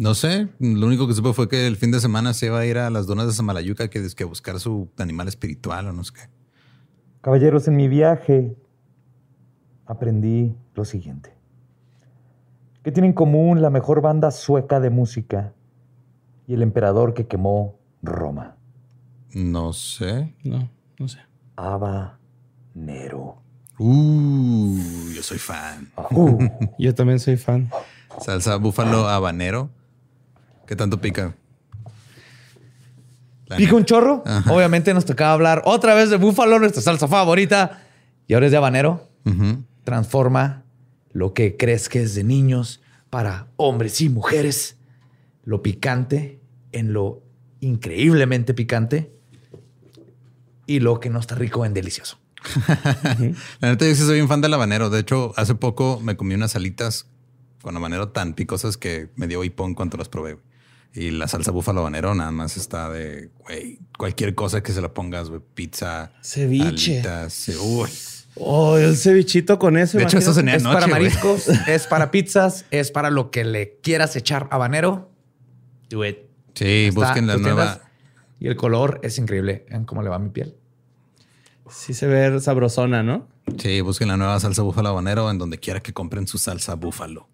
No sé, lo único que supe fue que el fin de semana se iba a ir a las donas de Samalayuca que, que buscar su animal espiritual o no sé qué. Caballeros, en mi viaje aprendí lo siguiente. ¿Qué tiene en común la mejor banda sueca de música y el emperador que quemó Roma? No sé. No, no sé. Ava Nero. Uh, yo soy fan. Uh, Yo también soy fan. Salsa búfalo habanero. ¿Qué tanto pica? La Pica un chorro. Obviamente nos tocaba hablar otra vez de búfalo, nuestra salsa favorita. Y ahora es de habanero. Transforma lo que crees que es de niños para hombres y mujeres. Lo picante en lo increíblemente picante. Y lo que no está rico en delicioso. La neta, yo sí soy un fan del habanero. De hecho, hace poco me comí unas alitas con habanero tan picosas que me dio hipón cuando las probé. Y la salsa búfalo habanero nada más está de, güey, cualquier cosa que se la pongas, güey, pizza, Ceviche. alitas, ce- uy. Oh, el cevichito con eso. De hecho, eso cené es para mariscos, es para pizzas, es para lo que le quieras echar habanero. Do it. Sí, Está busquen la nueva. tiendas. Y el color es increíble en cómo le va a mi piel. Sí se ve sabrosona, ¿no? Sí, busquen la nueva salsa búfalo habanero en donde quiera que compren su salsa búfalo.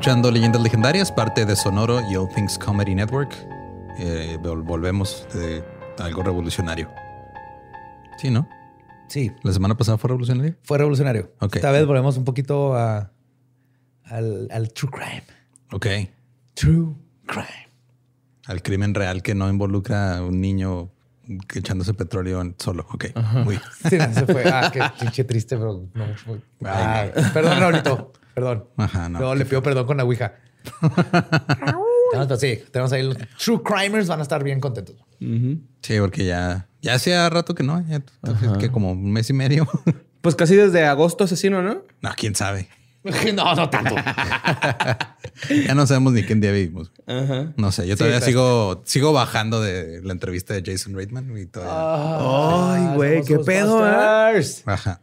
Escuchando Leyendas Legendarias, parte de Sonoro y All Things Comedy Network. Eh, vol- volvemos de algo revolucionario. Sí, ¿no? Sí, La semana pasada fue revolucionario. fue revolucionario. Ok. Esta vez volvemos un poquito a, al, al true crime. Ok. True crime. Al crimen real que no involucra a un niño echándose petróleo en- solo. Ok. Muy. Sí, no, se fue. Ah, qué pinche triste, pero no fue. Ah, perdón, Raulito. Perdón. Ajá, no. No, le pido perdón con la Ouija. Pero sí, tenemos ahí los True Crimers van a estar bien contentos. Sí, porque ya, ya hacía rato que no, ya que como un mes y medio. Pues casi desde agosto asesino, ¿no? no, quién sabe. No, no tanto. Ya no sabemos ni qué día vivimos. Ajá. No sé, yo todavía sigo, sigo bajando de la entrevista de Jason Reitman y todavía. Ay, güey, qué pedo, ¿eh? Ajá.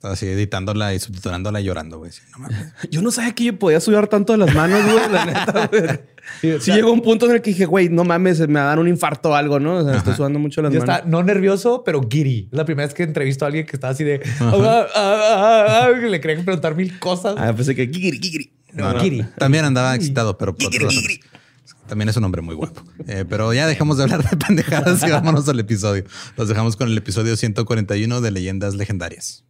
Estaba así editándola y subtitulándola y llorando, güey. Sí, no mames. Yo no sabía que yo podía sudar tanto de las manos, güey, la neta, güey. Sí, o Sí sea, llegó un punto en el que dije, güey, no mames, me va a dar un infarto o algo, ¿no? O sea, estoy sudando mucho las Yo manos. estaba no nervioso, pero giddy. Es la primera vez que entrevisto a alguien que estaba así de. "Ah, ah, ah, ah", que le querían preguntar mil cosas. Ah, pensé que no, giddy. También andaba excitado, pero por. También es un hombre muy guapo. Eh, pero ya dejamos de hablar de pendejadas y vámonos al episodio. Los dejamos con el episodio 141 de Leyendas Legendarias.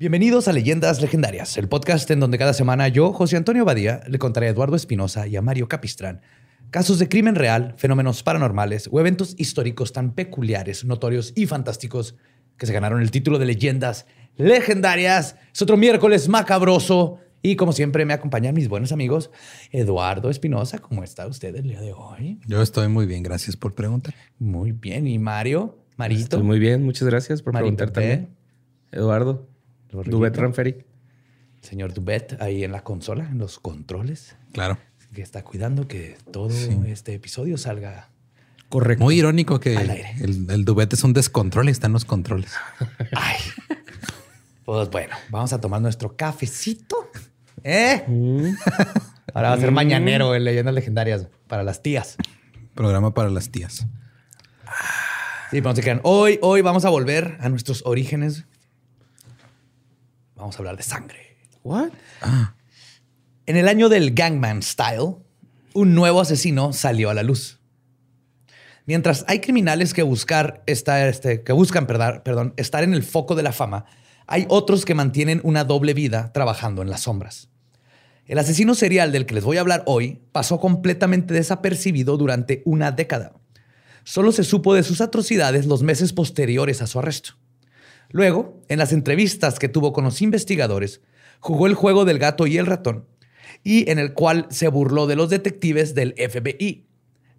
Bienvenidos a Leyendas Legendarias, el podcast en donde cada semana yo, José Antonio Badía, le contaré a Eduardo Espinosa y a Mario Capistrán casos de crimen real, fenómenos paranormales o eventos históricos tan peculiares, notorios y fantásticos que se ganaron el título de Leyendas Legendarias. Es otro miércoles macabroso y como siempre me acompañan mis buenos amigos Eduardo Espinosa. ¿Cómo está usted el día de hoy? Yo estoy muy bien, gracias por preguntar. Muy bien. ¿Y Mario? Marito. Estoy muy bien, muchas gracias por Marito, preguntar también. Eduardo. Dubet Ranferi. Señor Dubet ahí en la consola, en los controles, Claro. que está cuidando que todo este episodio salga. Correcto. Muy irónico que Al aire. el, el Dubet es un descontrol y están los controles. Ay. Pues bueno, vamos a tomar nuestro cafecito. ¿Eh? Ahora va a ser mañanero en Leyendas Legendarias para las tías. Programa para las tías. Sí, pero no se crean. Hoy, hoy vamos a volver a nuestros orígenes. Vamos a hablar de sangre. What? En el año del Gangman Style, un nuevo asesino salió a la luz. Mientras hay criminales que, buscar estar, este, que buscan perdar- perdón, estar en el foco de la fama, hay otros que mantienen una doble vida trabajando en las sombras. El asesino serial del que les voy a hablar hoy pasó completamente desapercibido durante una década. Solo se supo de sus atrocidades los meses posteriores a su arresto. Luego, en las entrevistas que tuvo con los investigadores, jugó el juego del gato y el ratón, y en el cual se burló de los detectives del FBI,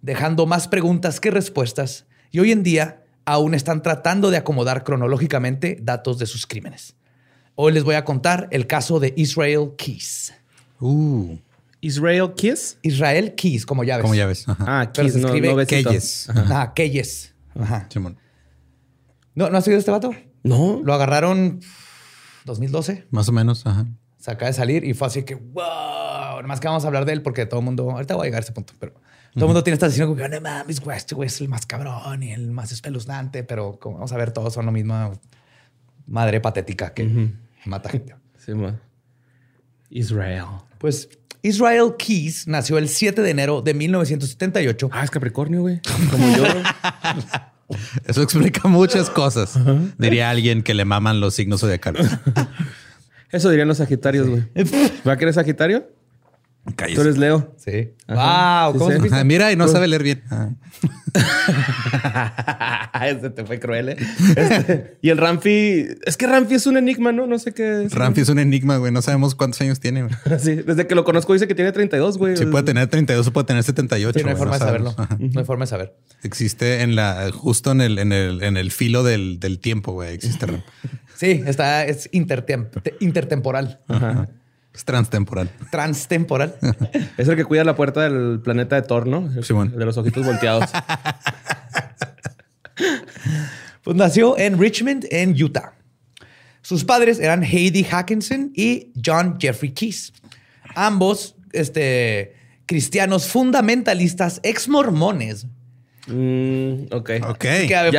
dejando más preguntas que respuestas, y hoy en día aún están tratando de acomodar cronológicamente datos de sus crímenes. Hoy les voy a contar el caso de Israel Keys. Uh, Israel Kiss. Israel Keys, como ya ves. como ya ves. Ajá. Ah, se no, escribe no besito. Keyes. Ajá, Keyes. Ajá. Simón. ¿No, ¿No has oído este vato? No. Lo agarraron 2012. Más o menos. Ajá. se acaba de salir y fue así que, wow, nada más que vamos a hablar de él porque todo el mundo, ahorita voy a llegar a ese punto, pero todo el mundo tiene esta decisión como que, no mames, güey, este güey es el más cabrón y el más espeluznante, pero como vamos a ver, todos son lo mismo madre patética que mata gente. Sí, ma. Israel. Pues Israel Keys nació el 7 de enero de 1978 Ah, es Capricornio, güey. Como yo. Eso explica muchas cosas. Diría alguien que le maman los signos zodiacales. Eso dirían los Sagitarios, güey. ¿Va que eres Sagitario? Cállese. Tú eres Leo. Sí. Ajá. Wow, ¿cómo supiste? Ah, Mira, y no sabe leer bien. Ah. Este te fue cruel, ¿eh? Este, y el Ramfi... Es que Ramfi es un enigma, ¿no? No sé qué es. Ramfi es un enigma, güey. No sabemos cuántos años tiene. güey. Sí, desde que lo conozco dice que tiene 32, güey. Sí, puede tener 32 o puede tener 78. Sí, no hay güey, forma de saberlo. Ajá. No hay forma de saber. Existe en la, justo en el, en el, en el filo del, del tiempo, güey. Existe Ram. Sí, está, es intertem- te- intertemporal, Es transtemporal. transtemporal. Es el que cuida la puerta del planeta de Thor, ¿no? El- Simón. el de los ojitos volteados. Pues nació en Richmond, en Utah. Sus padres eran Heidi Hackinson y John Jeffrey Keys. Ambos este, cristianos fundamentalistas ex mormones. Mm, ok. Ok. Que a ver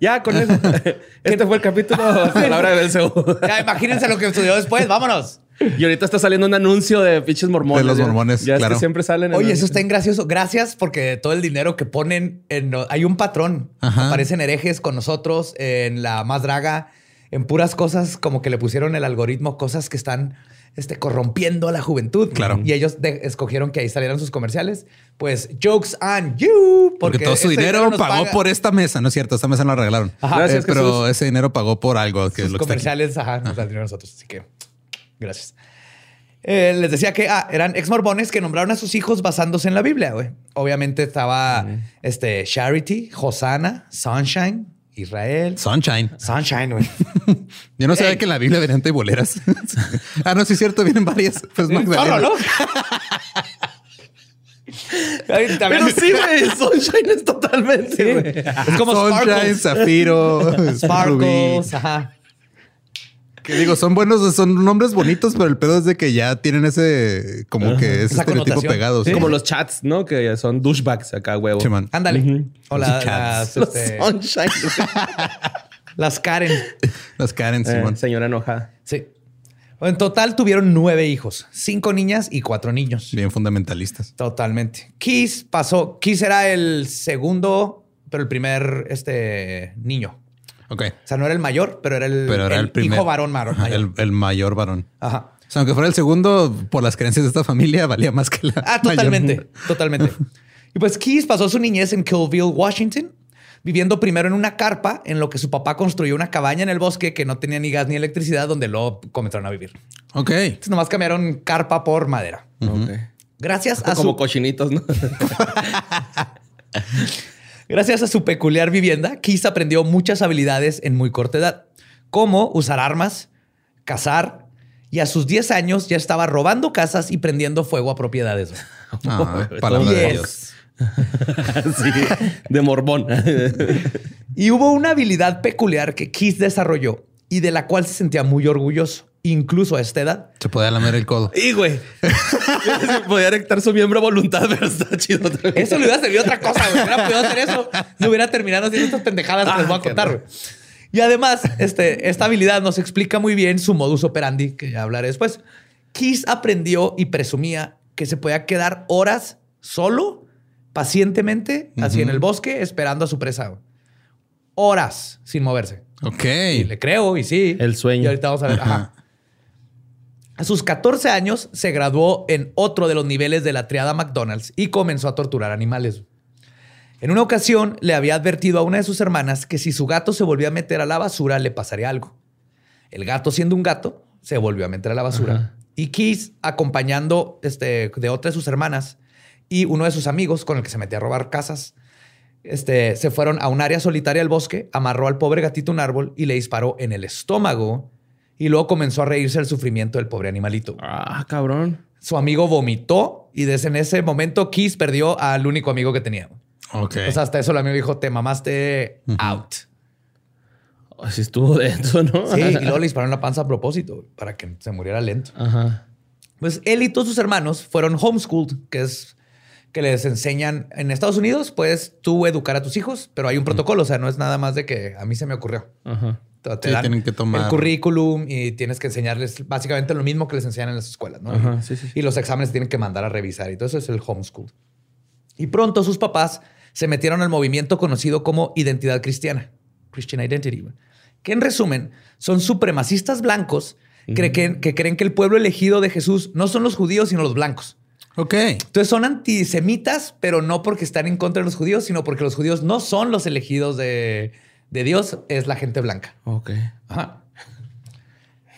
Ya. con eso. Este fue el capítulo a la hora de Belcebú. Ya, imagínense lo que estudió después. Vámonos. Y ahorita está saliendo un anuncio de pinches mormones. De los mormones, Ya es claro. que siempre salen. en Oye, eso está en gracioso. Gracias porque todo el dinero que ponen en... Hay un patrón. Ajá. Aparecen herejes con nosotros en la más draga, en puras cosas como que le pusieron el algoritmo, cosas que están este, corrompiendo a la juventud. Claro. Y ellos de- escogieron que ahí salieran sus comerciales. Pues, jokes on you. Porque, todo su ese dinero pagó paga- por esta mesa, ¿no es cierto? Esta mesa no la regalaron. Ajá. Gracias, Eh, pero Jesús. ese dinero pagó por algo que es sus lo que comerciales, ajá, nos dan dinero a nosotros. Así que, gracias. Eh, les decía que ah, eran ex mormones que nombraron a sus hijos basándose en la Biblia, güey. Obviamente estaba este, Charity, Hosanna, Sunshine, Israel. Sunshine. Sunshine, güey. Yo no sabía Ey. que en la Biblia venían boleras. ah, no, sí es cierto, vienen varias. Pues Magdalena. ¿no? Ay, también- Pero sí, güey. Sunshine es totalmente, güey. Es como Sunshine, Sparkles. Zafiro. Sparkles, ajá. Que digo, son buenos, son nombres bonitos, pero el pedo es de que ya tienen ese, como que ese Esa estereotipo connotación. pegado. Sí. como los chats, ¿no? Que son douchebags acá, huevo. Sí, man. Ándale. O la- Los las. Los este, Sunshine. las Karen. Las Karen, Eh, Simón. señora enojada. Sí. En total tuvieron nueve hijos, cinco niñas y cuatro niños. Bien fundamentalistas. Totalmente. Keys pasó. Keys era el segundo, pero el primer este, niño. Ok. O sea, no era el mayor, pero era el, Pero era el, primer- hijo varón mayor. el, el mayor varón. Ajá. O sea, aunque fuera el segundo, por las creencias de esta familia, valía más que la. Ah, mayor. totalmente, totalmente. Y pues Keys pasó su niñez en Killville, Washington, viviendo primero en una carpa en lo que su papá construyó una cabaña en el bosque que no tenía ni gas ni electricidad, donde luego comenzaron a vivir. Ok. Entonces nomás cambiaron carpa por madera. Ok. Gracias a Como su cochinitos, ¿no? Gracias a su peculiar vivienda, Keys aprendió muchas habilidades en muy corta edad, como usar armas, cazar, y a sus 10 años ya estaba robando casas y prendiendo fuego a propiedades. Ah, palabra de. Dios. sí, de morbón. Y hubo una habilidad peculiar que Keys desarrolló y de la cual se sentía muy orgulloso, incluso a esta edad. Se podía lamer el codo. y güey, podía erectar su miembro a voluntad, pero está chido. Eso le hubiera servido otra cosa, güey. Hubiera podido hacer eso. No hubiera terminado haciendo estas pendejadas que les voy a Ah, contar, güey. Y además, este, esta habilidad nos explica muy bien su modus operandi, que ya hablaré después. Keys aprendió y presumía que se podía quedar horas solo, pacientemente, así en el bosque, esperando a su presa. güey. Horas sin moverse. Ok. Y le creo, y sí. El sueño. Y ahorita vamos a ver. Ajá. A sus 14 años se graduó en otro de los niveles de la triada McDonald's y comenzó a torturar animales. En una ocasión le había advertido a una de sus hermanas que si su gato se volvía a meter a la basura le pasaría algo. El gato, siendo un gato, se volvió a meter a la basura. Ajá. Y Keys, acompañando este, de otra de sus hermanas y uno de sus amigos con el que se metía a robar casas, este, se fueron a un área solitaria del bosque, amarró al pobre gatito a un árbol y le disparó en el estómago y luego comenzó a reírse del sufrimiento del pobre animalito. Ah, cabrón. Su amigo vomitó y desde en ese momento Keys perdió al único amigo que tenía. Ok. O sea, hasta eso el amigo dijo, te mamaste out. Así estuvo denso, ¿no? Sí, y luego le dispararon la panza a propósito para que se muriera lento. Ajá. Pues él y todos sus hermanos fueron homeschooled, que es que les enseñan en Estados Unidos, puedes tú educar a tus hijos, pero hay un protocolo, o sea, no es nada más de que a mí se me ocurrió. Ajá. Te, Sí, dan tienen que tomar- el currículum y tienes que enseñarles básicamente lo mismo que les enseñan en las escuelas, ¿no? Ajá, y, sí, sí, sí. y los exámenes tienen que mandar a revisar y todo eso es el homeschool. Y pronto sus papás se metieron al movimiento conocido como identidad cristiana, Christian Identity, que en resumen son supremacistas blancos que creen que el pueblo elegido de Jesús no son los judíos, sino los blancos. Ok. Entonces son antisemitas, pero no porque están en contra de los judíos, sino porque los judíos no son los elegidos de, de Dios, es la gente blanca. Ok. Ajá.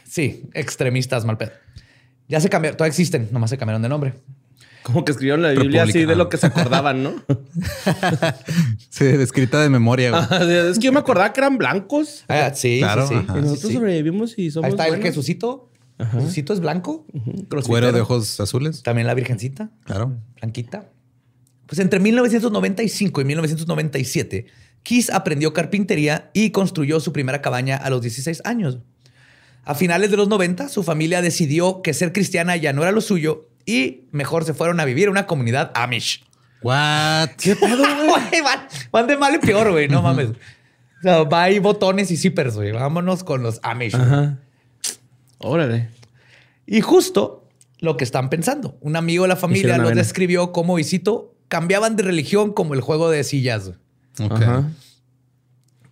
Sí, extremistas mal pedo. Ya se cambiaron, todavía existen, nomás se cambiaron de nombre. Como que escribieron la Biblia así de lo que se acordaban, ¿no? Sí, escrita de memoria. güey. Ajá, es que yo me acordaba que eran blancos. Ah, sí, Claro, sí, sí. ajá. y Sí, nosotros sí. sobrevivimos y somos Ahí está el buenos. Jesucito. Jesucito es blanco. Cuero de ojos azules. También la Virgencita, Claro. blanquita. Pues entre 1995 y 1997, Keys aprendió carpintería y construyó su primera cabaña a los 16 años. A finales de los 90, su familia decidió que ser cristiana ya no era lo suyo y mejor se fueron a vivir a una comunidad Amish. What? ¿Qué pedo, güey? van, van de mal en peor, güey. No mames. O sea, va ahí botones y zippers, güey. Vámonos con los Amish. Ajá. Órale. Y justo lo que están pensando. Un amigo de la familia los avena. describió como, y cito, cambiaban de religión como el juego de sillas. Ajá.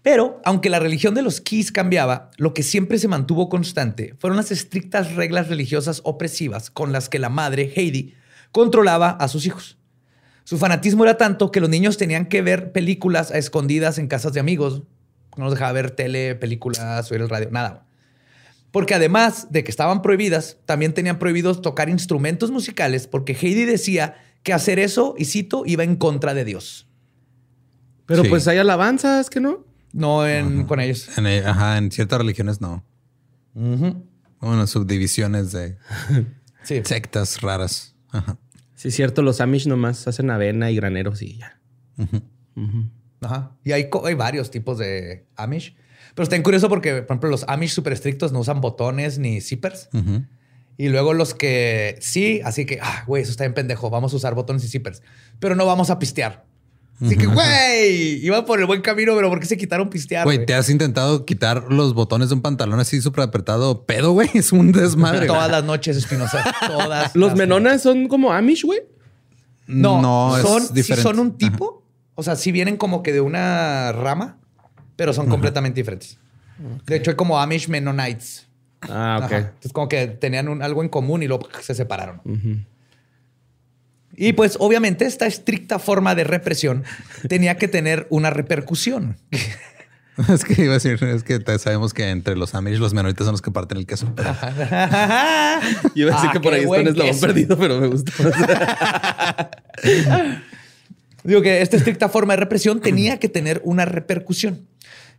Pero, aunque la religión de los Keys cambiaba, lo que siempre se mantuvo constante fueron las estrictas reglas religiosas opresivas con las que la madre, Heidi, controlaba a sus hijos. Su fanatismo era tanto que los niños tenían que ver películas a escondidas en casas de amigos. No los dejaba ver tele, películas, oír el radio, nada. Porque además de que estaban prohibidas, también tenían prohibidos tocar instrumentos musicales porque Heidi decía que hacer eso, y cito, iba en contra de Dios. Pero Sí. pues hay alabanzas, que no? No en, con ellos. En, ajá, en ciertas religiones no. Ujú. Bueno, subdivisiones de Sí. sectas raras. Ajá. Sí, es cierto, los Amish nomás hacen avena y graneros y ya. Ujú. Ajá. Y hay varios tipos de Amish. Pero está bien curioso porque, por ejemplo, los Amish súper estrictos no usan botones ni zippers. Y luego los que sí, así que, ah, güey, eso está bien pendejo. Vamos a usar botones y zippers. Pero no vamos a pistear. Así que, güey, iba por el buen camino, pero ¿por qué se quitaron pistear? Güey? ¿te has intentado quitar los botones de un pantalón así súper apretado? Pedo, güey. Es un desmadre. Todas las noches, Espinosa. Todas. Los las menonas son como Amish, güey. No, no son, es sí diferente. son un tipo. O sea, sí vienen como que de una rama, pero son completamente diferentes. De hecho, hay como Amish Mennonites. Ah, ok. Ajá. Entonces, como que tenían un- algo en común y luego se separaron. Y pues, obviamente, esta estricta forma de represión tenía que tener una repercusión. Es que iba a decir, es que sabemos que entre los Amish los menoritas son los que parten el queso. pero- Yo iba a decir Ah, que por ahí está un eslabón queso. perdido, pero me gustó. Digo que esta estricta forma de represión tenía que tener una repercusión.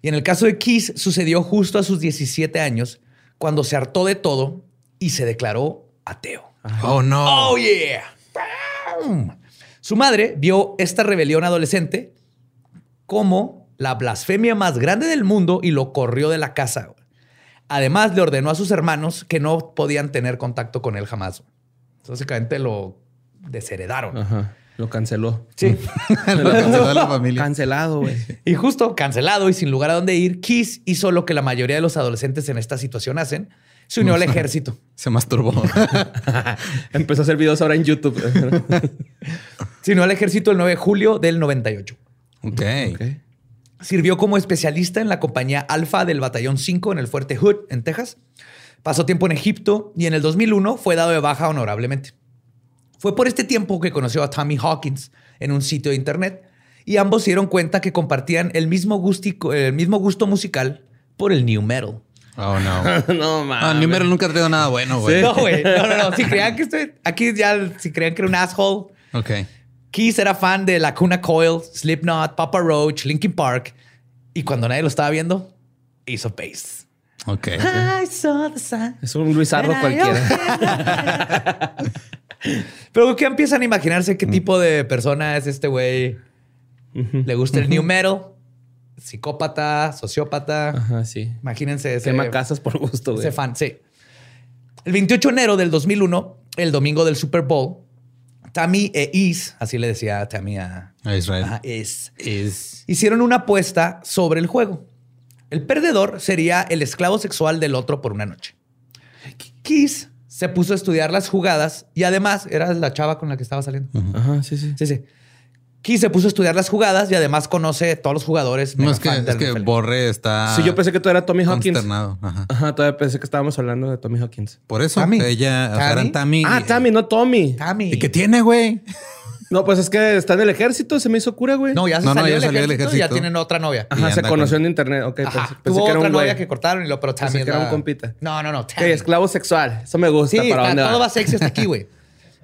Y en el caso de Keys sucedió justo a sus 17 años, cuando se hartó de todo y se declaró ateo. Oh, no. ¡Oh, yeah! Su madre vio esta rebelión adolescente como la blasfemia más grande del mundo y lo corrió de la casa. Además, le ordenó a sus hermanos que no podían tener contacto con él jamás. Básicamente lo desheredaron. Ajá. Lo canceló. Sí. Lo canceló la familia. Cancelado, güey. Y justo cancelado y sin lugar a dónde ir, Kiss hizo lo que la mayoría de los adolescentes en esta situación hacen. Se unió al ejército. Se masturbó. Empezó a hacer videos ahora en YouTube. Se unió al ejército el 9 de julio del 98. ok. Ok. Sirvió como especialista en la compañía Alfa del Batallón 5 en el Fuerte Hood, en Texas. Pasó tiempo en Egipto y en el 2001 fue dado de baja honorablemente. Fue por este tiempo que conoció a Tommy Hawkins en un sitio de internet y ambos se dieron cuenta que compartían el mismo, gustico- el mismo gusto musical por el new metal. Oh, no. no, mames. Ah, Numero nunca ha traído nada bueno, güey. No, güey. No, no, no. Si creían que estoy aquí ya, si creían que era un asshole, Ok. Keys era fan de Lacuna Coil, Slipknot, Papa Roach, Linkin Park. Y cuando nadie lo estaba viendo, hizo bass. Ok. I saw the sign. Es un Luis Arro cualquiera. Pero que empiezan a imaginarse qué tipo de persona es este güey. Le gusta el new metal, psicópata, sociópata. Ajá, sí. Imagínense ese, Quema casas por gusto, güey. ese fan. Sí. El 28 de enero del 2001, el domingo del Super Bowl, Tammy e Is, así le decía Tammy a, A Israel. Ajá, Is, Is, hicieron una apuesta sobre el juego. El perdedor sería el esclavo sexual del otro por una noche. Kiss se puso a estudiar las jugadas y además era la chava con la que estaba saliendo. Ajá, sí, sí. Sí, sí. Kiss se puso a estudiar las jugadas y además conoce a todos los jugadores. No, es que, es que. Borre está. Sí, yo pensé que tú eras Tommy Hawkins. Ajá. Ajá, todavía pensé que estábamos hablando de Tommy Hawkins. Por eso Tammy. ella, o sea, eran Tammy. Ah, y- Tammy, no Tommy. Tammy. ¿Y qué tiene, güey? No, pues es que está en el ejército, se me hizo cura, güey. No, ya se No, no, salió, ya del, salió del ejército, y ya tienen otra novia. Ajá, se conoció con- en internet. Ok, Ajá. pensé, pensé Tuvo que era otra un novia que cortaron y lo, pero Tammy Pensé es que era un compita. No, no no. Ok, Tammy. esclavo sexual. Eso me gusta. Sí, ¿Para todo va? sexy hasta aquí, güey.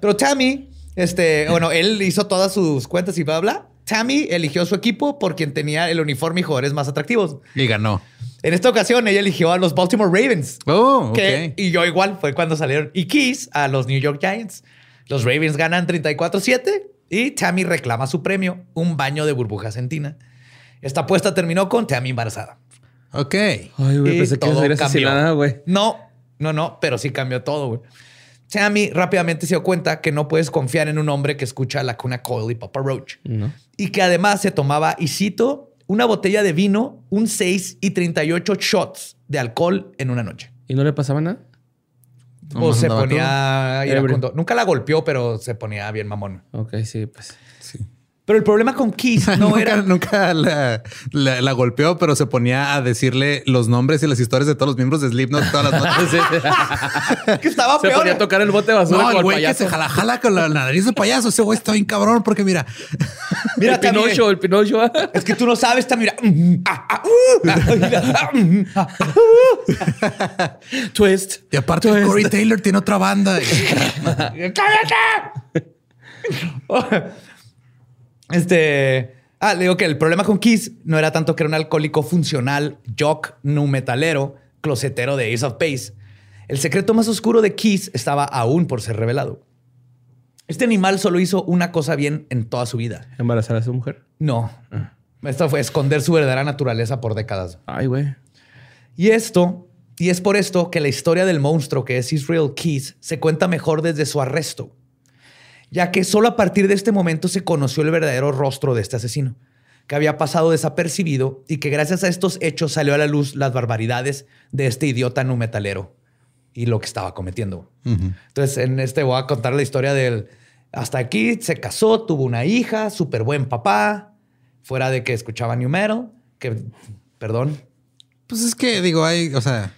Pero Tammy, este, bueno, él hizo todas sus cuentas y bla, bla. bla. Tammy eligió su equipo por quien tenía el uniforme y jugadores más atractivos. Y ganó. En esta ocasión, ella eligió a los Baltimore Ravens. Oh, ok. que- y yo igual fue cuando salieron. Y Keys a los New York Giants. Los Ravens ganan 34-7 y Tammy reclama su premio, un baño de burbujas en tina. Esta apuesta terminó con Tammy embarazada. Ok. Ay, güey, pensé que iba a ser güey. No, no, no, pero sí cambió todo, güey. Tammy rápidamente se dio cuenta que no puedes confiar en un hombre que escucha la cuna Coil y Papa Roach. No. Y que además se tomaba, y cito, una botella de vino, un 6 y 38 shots de alcohol en una noche. ¿Y no le pasaba nada? O se ponía. Nunca la golpeó, pero se ponía bien mamón. Ok, sí, pues. Sí. Pero el problema con Keith no nunca, era... nunca la, la- la golpeó, pero se ponía a decirle los nombres y las historias de todos los miembros de Slipknot todas las noches. que estaba Se peor. ponía a tocar el bote de basura No, el güey que se jala, jala con la nariz de payaso. Ese güey está bien cabrón porque mira, Mira, el Tammy, Pinocho, el Pinocho. Es que tú no sabes, Tammy. Mira. Ah, ah, uh, ah, mm, ah, ah, Twist. y aparte Corey Taylor tiene otra banda. ¡Cállate! Este. Ah, le digo que el problema con Kiss no era tanto que era un alcohólico funcional, jock, nu metalero, closetero de Ace of Base. El secreto más oscuro de Kiss estaba aún por ser revelado. Este animal solo hizo una cosa bien en toda su vida. Embarazar a su mujer. No. Esto fue esconder su verdadera naturaleza por décadas. Ay, güey. Y esto, y es por esto que la historia del monstruo que es Israel Keys se cuenta mejor desde su arresto, ya que solo a partir de este momento se conoció el verdadero rostro de este asesino, que había pasado desapercibido y que gracias a estos hechos salió a la luz las barbaridades de este idiota nu metalero y lo que estaba cometiendo. Entonces, en este voy a contar la historia del hasta aquí se casó, tuvo una hija, súper buen papá, fuera de que escuchaba new metal, que Perdón. Pues es que digo, hay, o sea,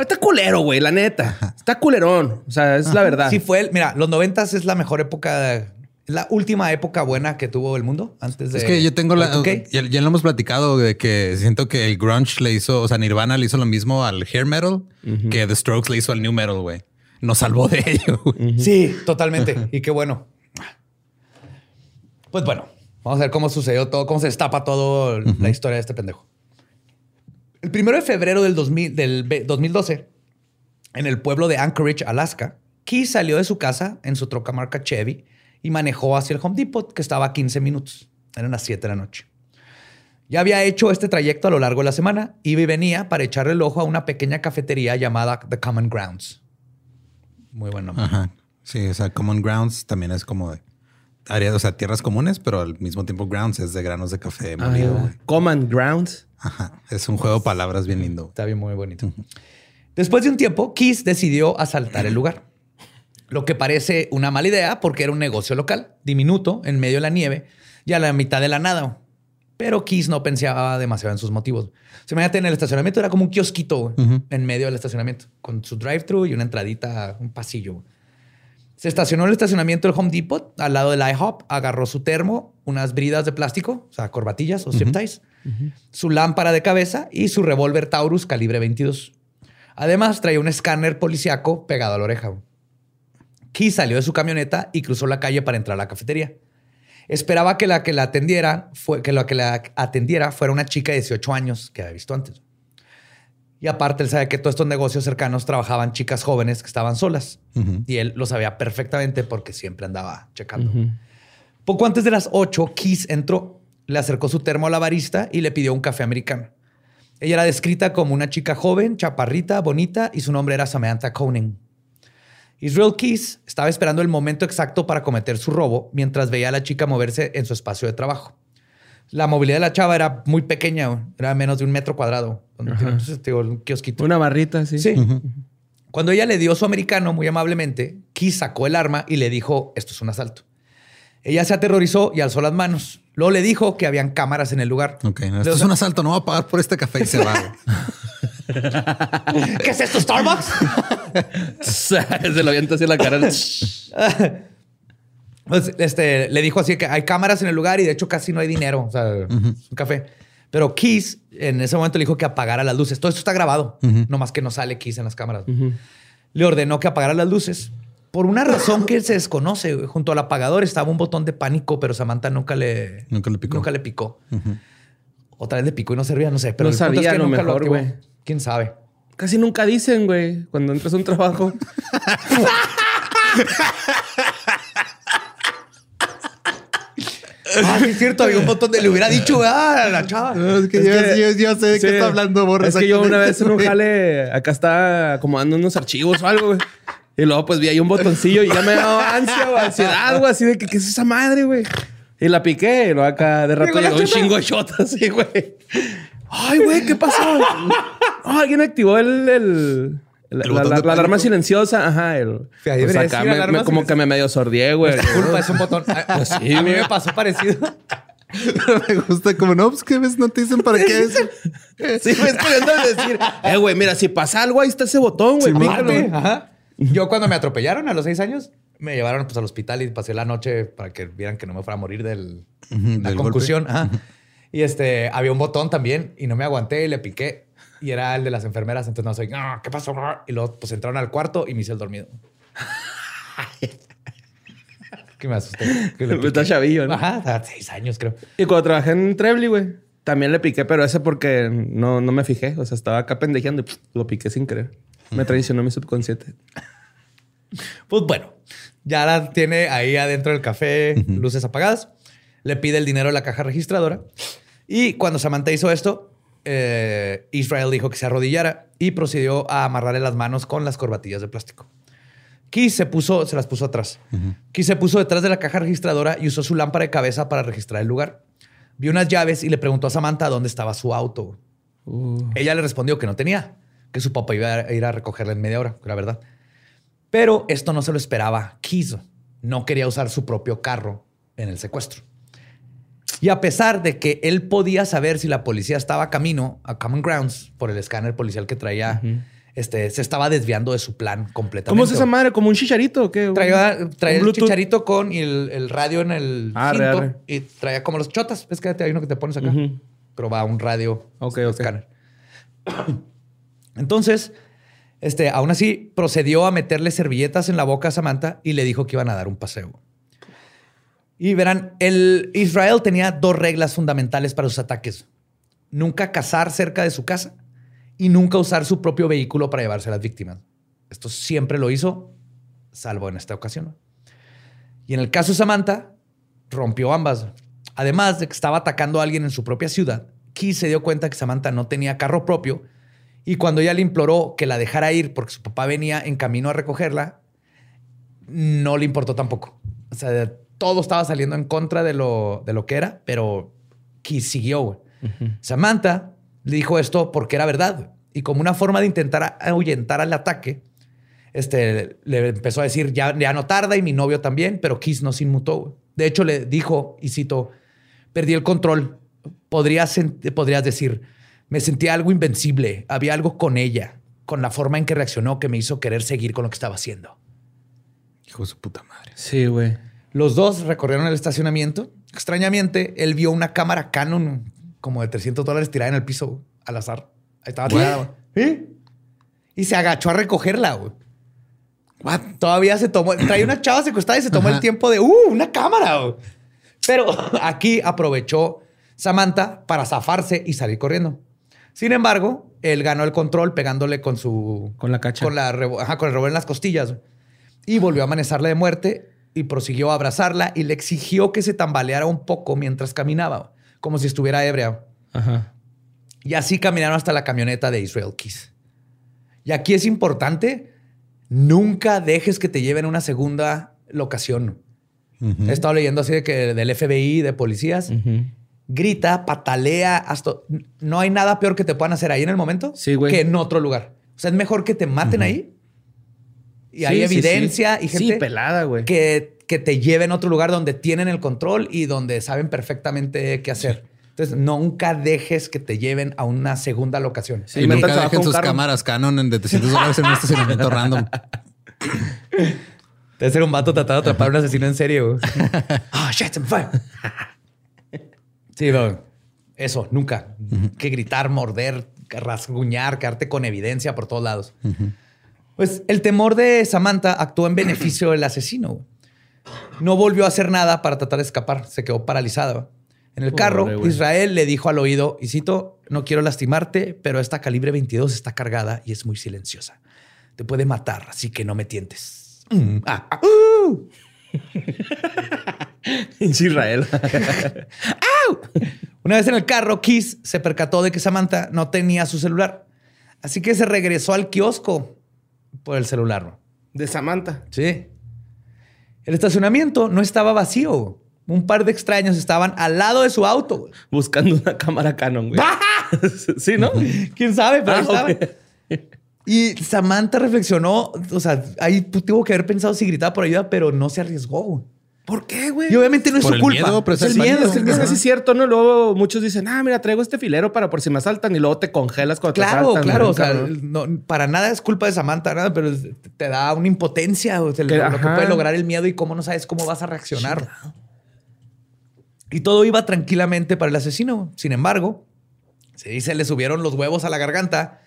Está culero, güey, la neta. Está culerón. O sea, es la verdad. Sí fue, el- mira, los noventas es la mejor época, es la última época buena que tuvo el mundo antes de... es que yo tengo la. ¿Ok? Ya, ya lo hemos platicado de que siento que el grunge le hizo, o sea, Nirvana le hizo lo mismo al hair metal que The Strokes le hizo al new metal, güey. Nos salvó de ello. güey. Sí, totalmente. y qué bueno. Pues bueno, vamos a ver cómo sucedió todo, cómo se destapa todo la historia de este pendejo. El primero de febrero del, 2000 del ve- 2012, en el pueblo de Anchorage, Alaska, Keith salió de su casa en su troca marca Chevy y manejó hacia el Home Depot, que estaba a 15 minutos. Eran las 7 de la noche. Ya había hecho este trayecto a lo largo de la semana. Y venía para echarle el ojo a una pequeña cafetería llamada The Common Grounds. Muy buen nombre. Ajá. Sí, o sea, Common Grounds también es como de áreas, o sea, tierras comunes, pero al mismo tiempo Grounds es de granos de café Ah, molido. güey. Common Grounds. Ajá. Es un juego de palabras bien lindo. Está bien, muy bonito. Después de un tiempo, Keith decidió asaltar el lugar. Lo que parece una mala idea porque era un negocio local, diminuto, en medio de la nieve y a la mitad de la nada. Pero Keith no pensaba demasiado en sus motivos. Se me en el estacionamiento, era como un kiosquito en medio del estacionamiento, con su drive-thru y una entradita, un pasillo. Se estacionó en el estacionamiento del Home Depot, al lado del IHOP, agarró su termo, unas bridas de plástico, o sea, corbatillas o zip ties, su lámpara de cabeza y su revólver Taurus calibre 22. Además, traía un escáner policiaco pegado a la oreja. Key salió de su camioneta y cruzó la calle para entrar a la cafetería. Esperaba que la que la atendiera, fue, que la que la atendiera fuera una chica de 18 años que había visto antes. Y aparte, él sabe que todos estos negocios cercanos trabajaban chicas jóvenes que estaban solas. Y él lo sabía perfectamente porque siempre andaba checando. Poco antes de las 8, Keith entró, le acercó su termo a la barista y le pidió un café americano. Ella era descrita como una chica joven, chaparrita, bonita y su nombre era Samantha Conan. Israel Keys estaba esperando el momento exacto para cometer su robo mientras veía a la chica moverse en su espacio de trabajo. La movilidad de la chava era muy pequeña, era menos de un metro cuadrado. Digo, un kiosquito. Una barrita, sí. Sí. Cuando ella le dio su americano muy amablemente, Keys sacó el arma y le dijo, esto es un asalto. Ella se aterrorizó y alzó las manos. Luego le dijo que habían cámaras en el lugar. Ok, no, Le- esto es un asalto, no voy a pagar por este café y se va. ¿Qué es esto, Starbucks? Se lo avienta así en la cara. Pues, este, le dijo así que hay cámaras en el lugar y de hecho casi no hay dinero. O sea, un café. Pero Keys en ese momento le dijo que apagara las luces. Todo esto está grabado, no más que no sale Keys en las cámaras. Le ordenó que apagara las luces. Por una razón que se desconoce, güey, junto al apagador estaba un botón de pánico, pero Samantha nunca le, Nunca le picó. Nunca le picó. Otra vez le picó y no servía, no sé. Pero No el punto sabía, es que lo nunca mejor, güey. ¿Quién sabe? Casi nunca dicen, güey, cuando entras a un trabajo. Ah, sí, es cierto. Había un botón de... Le hubiera dicho ah, a la chava. es que Es yo, que- yo- yo sé de qué está hablando, Borre. Es que yo una vez en un jale, acá estaba acomodando unos archivos o algo, güey. Y luego pues vi ahí un botoncillo y ya me daba ansia o ansiedad, güey, así de que qué es esa madre, güey. Y la piqué y luego acá de rato Llegó un chingo de shots así, güey. Ay, güey, ¿qué pasó? Alguien activó el... el la, El la- botón la- de la alarma silenciosa, ajá. El, Sí, pues acá me- como que me medio sordié, güey. Culpa, es un botón. Pues sí, a mí me pasó parecido. me gusta como no, pues que ves, no te dicen para qué es. Sí, me estoy viendo decir, eh, güey, mira, si pasa algo, ahí está ese botón, güey. pícalo. Aparte, ajá. Yo cuando me atropellaron a los seis años, me llevaron pues, al hospital y pasé la noche para que vieran que no me fuera a morir del, la del concusión. Y este, había un botón también y no me aguanté y le piqué. Y era el de las enfermeras. Entonces no soy, "Ah, ¿qué pasó? Y luego pues entraron al cuarto y me hice el dormido. que me asusté. Que le Está chavillo, ¿no? Ajá, a seis años creo. Y cuando trabajé en Trebly, güey, también le piqué, pero ese porque no, no me fijé. O sea, estaba acá pendejeando y pff, lo piqué sin querer. Me traicionó mi subconsciente. Pues bueno, ya la tiene ahí adentro del café, luces apagadas. Le pide el dinero a la caja registradora. Y cuando Samantha hizo esto, eh, Israel dijo que se arrodillara y procedió a amarrarle las manos con las corbatillas de plástico. Keith se puso, se las puso atrás. Keith se puso detrás de la caja registradora y usó su lámpara de cabeza para registrar el lugar. Vio unas llaves y le preguntó a Samantha dónde estaba su auto. Ella le respondió que no tenía, que su papá iba a ir a recogerla en media hora, era verdad. Pero esto no se lo esperaba. Keys no quería usar su propio carro en el secuestro. Y a pesar de que él podía saber si la policía estaba a camino a Common Grounds por el escáner policial que traía, este, se estaba desviando de su plan completamente. ¿Cómo es esa madre? ¿Como un chicharito o qué? Traía, traía ¿Un el chicharito con y el, el radio en el Arre, cinto arre. y traía como los chotas. Es que hay uno que te pones acá, Ujú. pero va a un radio Ok, de ok. Entonces, este, aún así procedió a meterle servilletas en la boca a Samantha y le dijo que iban a dar un paseo. Y verán, el Israel tenía dos reglas fundamentales para sus ataques. Nunca cazar cerca de su casa y nunca usar su propio vehículo para llevarse a las víctimas. Esto siempre lo hizo, salvo en esta ocasión. Y en el caso de Samantha, rompió ambas. Además de que estaba atacando a alguien en su propia ciudad, Keith se dio cuenta que Samantha no tenía carro propio y cuando ella le imploró que la dejara ir porque su papá venía en camino a recogerla, no le importó tampoco. O sea, todo estaba saliendo en contra de lo, de lo que era, pero Keith siguió. güey. Samantha le dijo esto porque era verdad. Y como una forma de intentar ahuyentar al ataque, este, le empezó a decir, ya, ya no tarda y mi novio también, pero Kiss no se inmutó. De hecho, le dijo, y cito, perdí el control. Podrías, podrías decir, me sentía algo invencible. Había algo con ella, con la forma en que reaccionó que me hizo querer seguir con lo que estaba haciendo. Hijo de su puta madre. Sí, güey. Los dos recorrieron el estacionamiento. Extrañamente, él vio una cámara Canon como de 300 dólares tirada en el piso al azar. Ahí estaba tirada. güey. ¿Sí? Y se agachó a recogerla. güey. What? Todavía se tomó. Traía una chava secuestrada y se tomó el tiempo de, ¡uh! Una cámara. güey". Pero aquí aprovechó Samantha para zafarse y salir corriendo. Sin embargo, él ganó el control pegándole con su. Con la cacha. Con, la, ajá, con el revólver en las costillas. Y volvió a amenazarla de muerte y prosiguió a abrazarla y le exigió que se tambaleara un poco mientras caminaba, como si estuviera ebria. Ajá. Y así caminaron hasta la camioneta de Israel Keys. Y aquí es importante, nunca dejes que te lleven a una segunda locación. He estado leyendo así de que del FBI, de policías. Grita, patalea, hasta no hay nada peor que te puedan hacer ahí en el momento Sí, güey. que en otro lugar. O sea, es mejor que te maten ahí y hay Sí, sí, evidencia sí. y gente Sí, pelada, güey. que, que te lleven a otro lugar donde tienen el control y donde saben perfectamente qué hacer. Entonces, nunca dejes que te lleven a una segunda locación. Sí, y nunca dejen sus carro. cámaras Canon en de 300 dólares en un estacionamiento random. Debe ser un vato tratando de atrapar a un asesino en serio. Ah, shit, me fue. Sí, pero eso, nunca. Que gritar, morder, rasguñar, quedarte con evidencia por todos lados. Pues el temor de Samantha actuó en beneficio del asesino. No volvió a hacer nada para tratar de escapar. Se quedó paralizada. En el carro. Israel le dijo al oído, y cito, no quiero lastimarte, pero esta calibre 22 está cargada y es muy silenciosa. Te puede matar, así que no me tientes. Mm, ah, ah, uh. Israel. Una vez en el carro, Kiss se percató de que Samantha no tenía su celular. Así que se regresó al kiosco por el celular. De Samantha. Sí. El estacionamiento no estaba vacío. Un par de extraños estaban al lado de su auto. güey. Buscando una cámara Canon, güey. sí, ¿no? ¿Quién sabe? Pero Ah, estaban. Y Samantha reflexionó, o sea, ahí tuvo que haber pensado si gritaba por ayuda, pero no se arriesgó. ¿Por qué, güey? Y obviamente no es Por su el culpa. miedo, pero es es el miedo. es el Es miedo. sí es cierto, ¿no? Luego muchos dicen, ah, mira, traigo este filero para por si me asaltan y luego te congelas cuando te Claro, asaltan. claro. güey, O sea, no, para nada es culpa de Samantha, nada, pero es- te da una impotencia. O sea, Que- lo que puede lograr el miedo y cómo no sabes cómo vas a reaccionar. Y todo iba tranquilamente para el asesino. Sin embargo, se dice le subieron los huevos a la garganta,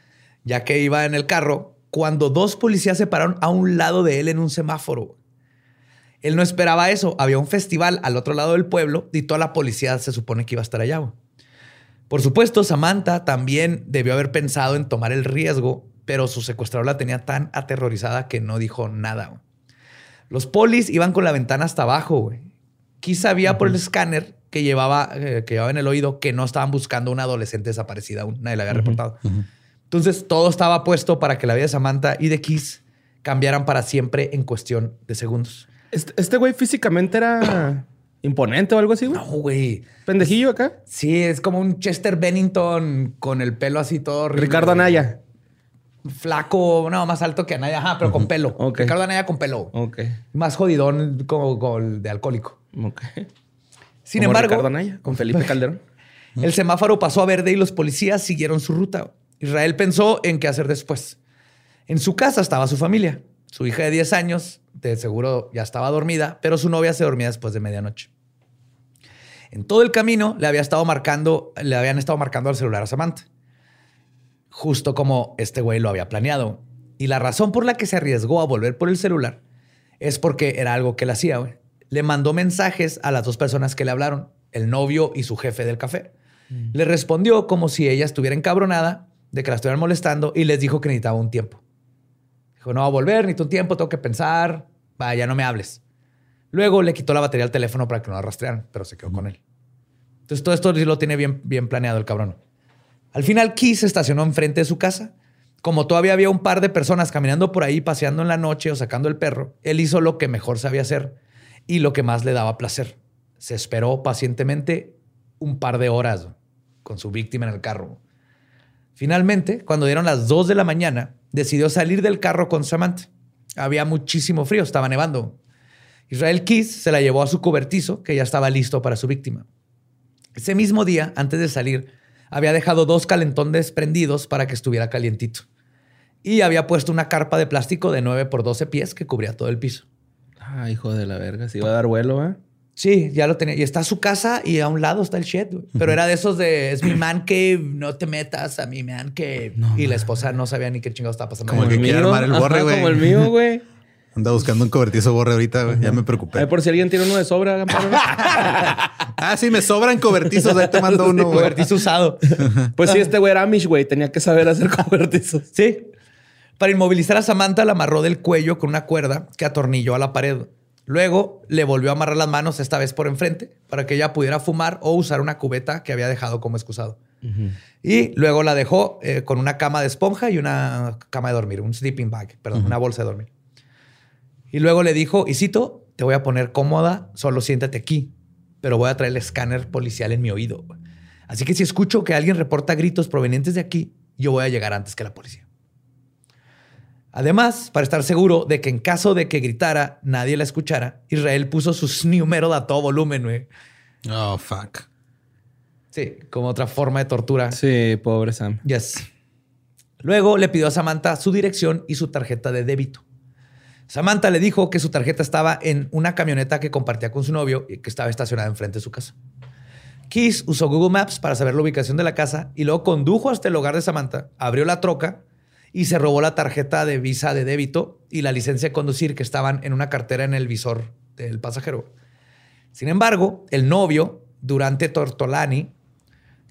ya que iba en el carro, cuando dos policías se pararon a un lado de él en un semáforo. Él no esperaba eso. Había un festival al otro lado del pueblo y toda la policía se supone que iba a estar allá. güey. Por supuesto, Samantha también debió haber pensado en tomar el riesgo, pero su secuestrador la tenía tan aterrorizada que no dijo nada. güey. Los polis iban con la ventana hasta abajo, güey. Quizá sabía por el escáner que llevaba, eh, que llevaba en el oído que no estaban buscando a una adolescente desaparecida aún. Nadie la había reportado. Entonces todo estaba puesto para que la vida de Samantha y de Kiss cambiaran para siempre en cuestión de segundos. Este este güey físicamente era imponente o algo así, güey. No, güey. Pendejillo acá. Sí, es como un Chester Bennington con el pelo así todo horrible, Ricardo güey. Anaya. Flaco, no, más alto que Anaya, ajá, pero con pelo. Ricardo Anaya con pelo. Ok. Más jodidón como, como el de alcohólico. Ok. Sin Como embargo, Ricardo Anaya, con Felipe Calderón. el semáforo pasó a verde y los policías siguieron su ruta. Israel pensó en qué hacer después. En su casa estaba su familia. Su hija de 10 años, de seguro ya estaba dormida, pero su novia se dormía después de medianoche. En todo el camino le había estado marcando, le habían estado marcando al celular a Samantha. Justo como este güey lo había planeado. Y la razón por la que se arriesgó a volver por el celular es porque era algo que él hacía, güey. Le mandó mensajes a las dos personas que le hablaron, el novio y su jefe del café. Le respondió como si ella estuviera encabronada de que la estuvieran molestando y les dijo que necesitaba un tiempo. Dijo, no va a volver, necesito un tiempo, tengo que pensar, vaya, no me hables. Luego le quitó la batería al teléfono para que no la rastrearan, pero se quedó con él. Entonces todo esto lo tiene bien, bien planeado el cabrón. Al final, Keith se estacionó enfrente de su casa. Como todavía había un par de personas caminando por ahí, paseando en la noche o sacando el perro, él hizo lo que mejor sabía hacer y lo que más le daba placer. Se esperó pacientemente un par de horas con su víctima en el carro. Finalmente, cuando dieron las 2 de la mañana, decidió salir del carro con Samantha. Había muchísimo frío, estaba nevando. Israel Keith se la llevó a su cobertizo, que ya estaba listo para su víctima. Ese mismo día, antes de salir, había dejado dos calentones prendidos para que estuviera calientito. Y había puesto una carpa de plástico de 9 por 12 pies que cubría todo el piso. Ah, hijo de la verga. Se iba a dar vuelo, ¿eh? Sí, ya lo tenía. Y está su casa y a un lado está el shed. güey. Pero era de esos de, es mi man cave, no te metas a mi man cave. y la esposa no sabía ni qué chingado estaba pasando. Como el que quiere armar el borre, güey. Como el mío, güey. Anda buscando un cobertizo borre ahorita, güey. Ya me Ay, preocupé. por si alguien tiene uno de sobra. Ah, sí, me sobran cobertizos. Ahí te mando uno, güey. Cobertizo usado. Pues sí, este güey era Amish, güey. Tenía que saber hacer cobertizos. Sí. Para inmovilizar a Samantha, la amarró del cuello con una cuerda que atornilló a la pared. Luego le volvió a amarrar las manos, esta vez por enfrente, para que ella pudiera fumar o usar una cubeta que había dejado como excusado. Y luego la dejó eh, con una cama de esponja y una cama de dormir, un sleeping bag, perdón, una bolsa de dormir. Y luego le dijo, y cito, te voy a poner cómoda, solo siéntate aquí, pero voy a traer el escáner policial en mi oído. Así que si escucho que alguien reporta gritos provenientes de aquí, yo voy a llegar antes que la policía. Además, para estar seguro de que en caso de que gritara, nadie la escuchara, Israel puso su snoomer a todo volumen, güey. Oh, fuck. Sí, como otra forma de tortura. Sí, pobre Sam. Yes. Luego le pidió a Samantha su dirección y su tarjeta de débito. Samantha le dijo que su tarjeta estaba en una camioneta que compartía con su novio y que estaba estacionada enfrente de su casa. Keith usó Google Maps para saber la ubicación de la casa y luego condujo hasta el hogar de Samantha, abrió la troca y se robó la tarjeta de visa de débito y la licencia de conducir que estaban en una cartera en el visor del pasajero. Sin embargo, el novio, Durante Tortolani,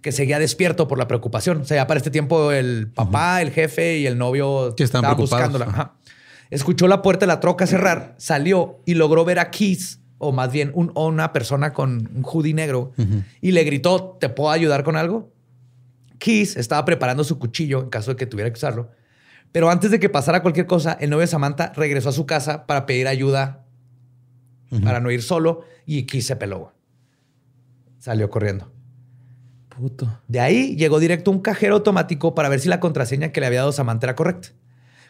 que seguía despierto por la preocupación. O sea, ya para este tiempo el papá, el jefe y el novio estaban estaban buscándola. Ajá. Escuchó la puerta de la troca cerrar, salió y logró ver a Keith, o más bien un- una persona con un hoodie negro, y le gritó, ¿te puedo ayudar con algo? Keith estaba preparando su cuchillo en caso de que tuviera que usarlo. Pero antes de que pasara cualquier cosa, el novio de Samantha regresó a su casa para pedir ayuda para no ir solo y Keith se peló. Salió corriendo. Puto. De ahí llegó directo a un cajero automático para ver si la contraseña que le había dado Samantha era correcta.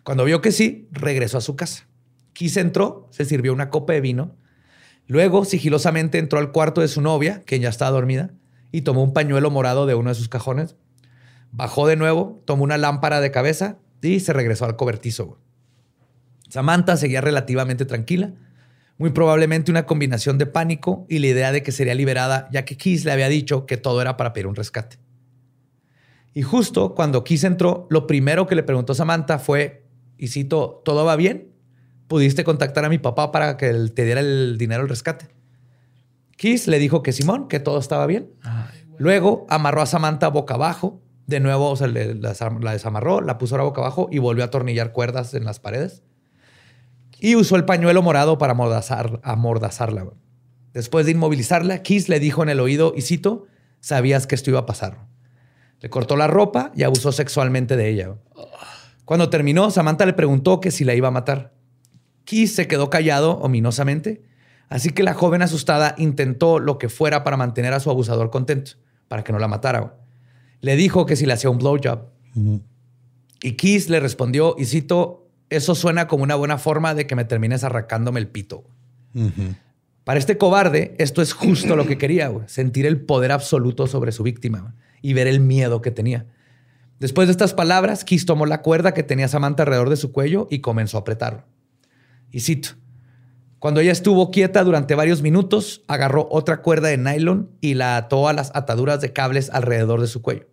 Cuando vio que sí, regresó a su casa. Keith entró, se sirvió una copa de vino. Luego, sigilosamente entró al cuarto de su novia, que ya estaba dormida, y tomó un pañuelo morado de uno de sus cajones. Bajó de nuevo, tomó una lámpara de cabeza y se regresó al cobertizo. güey. Samantha seguía relativamente tranquila, muy probablemente una combinación de pánico y la idea de que sería liberada, ya que Keith le había dicho que todo era para pedir un rescate. Y justo cuando Keith entró, lo primero que le preguntó Samantha fue, y cito, ¿todo va bien? ¿Pudiste contactar a mi papá para que él te diera el dinero del rescate? Keith le dijo que Simón, que todo estaba bien. Luego amarró a Samantha boca abajo. De nuevo, o sea, la, desam- la desamarró, la puso ahora boca abajo y volvió a atornillar cuerdas en las paredes. Y usó el pañuelo morado para amordazar- amordazarla. Después de inmovilizarla, Keith le dijo en el oído, y cito, sabías que esto iba a pasar. Le cortó la ropa y abusó sexualmente de ella. Cuando terminó, Samantha le preguntó que si la iba a matar. Keith se quedó callado ominosamente, así que la joven asustada intentó lo que fuera para mantener a su abusador contento, para que no la matara. Le dijo que si le hacía un blowjob. Y Keith le respondió, y cito, eso suena como una buena forma de que me termines arrancándome el pito. Para este cobarde, esto es justo lo que quería, güey, sentir el poder absoluto sobre su víctima güey, y ver el miedo que tenía. Después de estas palabras, Kiss tomó la cuerda que tenía Samantha alrededor de su cuello y comenzó a apretarlo. Y cito, cuando ella estuvo quieta durante varios minutos, agarró otra cuerda de nylon y la ató a las ataduras de cables alrededor de su cuello.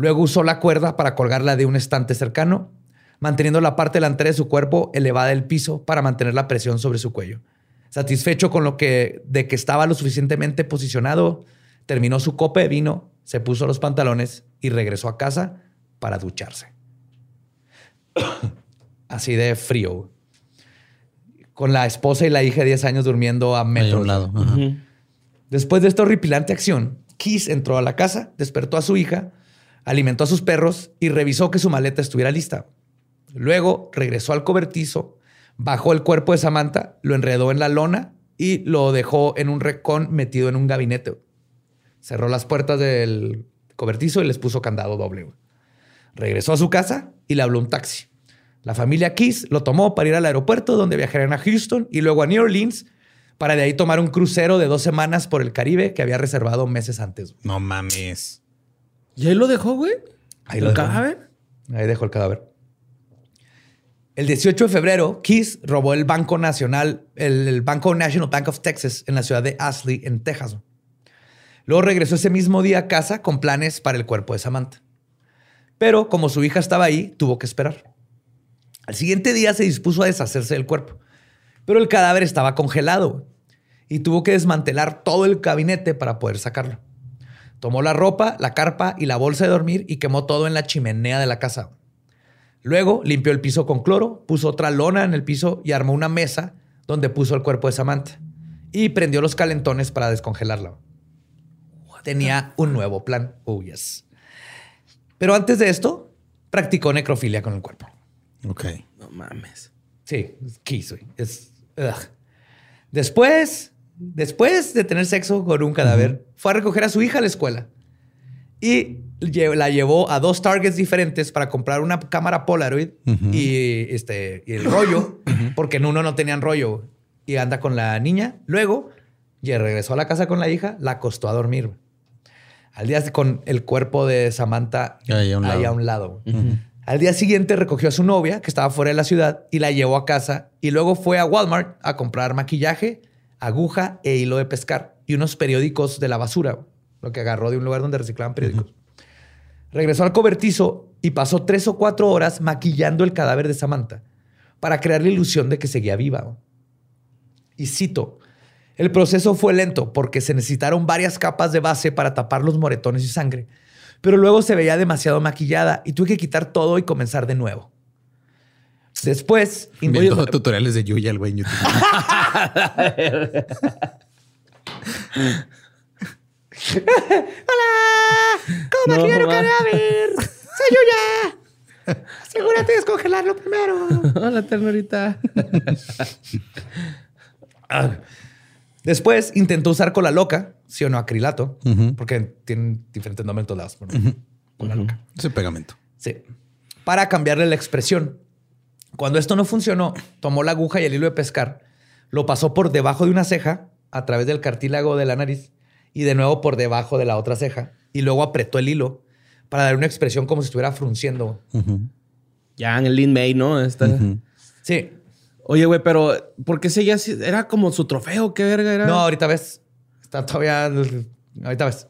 Luego usó la cuerda para colgarla de un estante cercano, manteniendo la parte delantera de su cuerpo elevada del piso para mantener la presión sobre su cuello. Satisfecho con lo que de que estaba lo suficientemente posicionado, terminó su copa de vino, se puso los pantalones y regresó a casa para ducharse. Así de frío. Con la esposa y la hija de 10 años durmiendo a. Ajá. Después de esta horripilante acción, Keith entró a la casa, despertó a su hija, alimentó a sus perros y revisó que su maleta estuviera lista. Luego regresó al cobertizo, bajó el cuerpo de Samantha, lo enredó en la lona y lo dejó en un recón metido en un gabinete. Cerró las puertas del cobertizo y les puso candado doble. Regresó a su casa y le habló un taxi. La familia Keys lo tomó para ir al aeropuerto donde viajarían a Houston y luego a New Orleans para de ahí tomar un crucero de dos semanas por el Caribe que había reservado meses antes. No mames. ¿Y ahí lo dejó, güey? Ahí ¿El lo dejó. cadáver? Ahí dejó el cadáver. El 18 de febrero, Keys robó el Banco Nacional, el, el Banco National Bank of Texas en la ciudad de Ashley, en Texas. Luego regresó ese mismo día a casa con planes para el cuerpo de Samantha. Pero como su hija estaba ahí, tuvo que esperar. Al siguiente día se dispuso a deshacerse del cuerpo, pero el cadáver estaba congelado y tuvo que desmantelar todo el gabinete para poder sacarlo. Tomó la ropa, la carpa y la bolsa de dormir y quemó todo en la chimenea de la casa. Luego limpió el piso con cloro, puso otra lona en el piso y armó una mesa donde puso el cuerpo de Samantha y prendió los calentones para descongelarla. Tenía un nuevo plan. Oh, yes. Pero antes de esto, practicó necrofilia con el cuerpo. Ok. No mames. Sí, quiso. Es, ugh. Después, después de tener sexo con un cadáver, fue a recoger a su hija a la escuela y la llevó a dos targets diferentes para comprar una cámara Polaroid y, este, y el rollo, porque en uno no tenían rollo. Y anda con la niña. Luego, ya regresó a la casa con la hija, la acostó a dormir. Al día con el cuerpo de Samantha Ahí a un ahí lado. a un lado. Al día siguiente recogió a su novia, que estaba fuera de la ciudad, y la llevó a casa. Y luego fue a Walmart a comprar maquillaje, aguja e hilo de pescar y unos periódicos de la basura, lo que agarró de un lugar donde reciclaban periódicos. Regresó al cobertizo y pasó tres o cuatro horas maquillando el cadáver de Samantha para crear la ilusión de que seguía viva. Y cito, el proceso fue lento porque se necesitaron varias capas de base para tapar los moretones y sangre, pero luego se veía demasiado maquillada y tuve que quitar todo y comenzar de nuevo. Después, Viendo tutoriales de Yuya, el güey en YouTube. ¿cómo No, quiero ma. cadáver? ¡Soy yo ya! Asegúrate de descongelarlo primero. Hola, ternurita. Ah. Después intentó usar cola loca, sí o no, acrilato, porque tienen diferentes nombres en todos lados. pero Cola loca. Ese pegamento. Sí. Para cambiarle la expresión. Cuando esto no funcionó, tomó la aguja y el hilo de pescar, lo pasó por debajo de una ceja, a través del cartílago de la nariz, y de nuevo por debajo de la otra ceja, y luego apretó el hilo para dar una expresión como si estuviera frunciendo. Ya en el Lin May, ¿no? Sí. Oye, güey, pero ¿por qué seguía así? ¿Era como su trofeo? ¿Qué verga era? No, ahorita ves. Está todavía. Ahorita ves.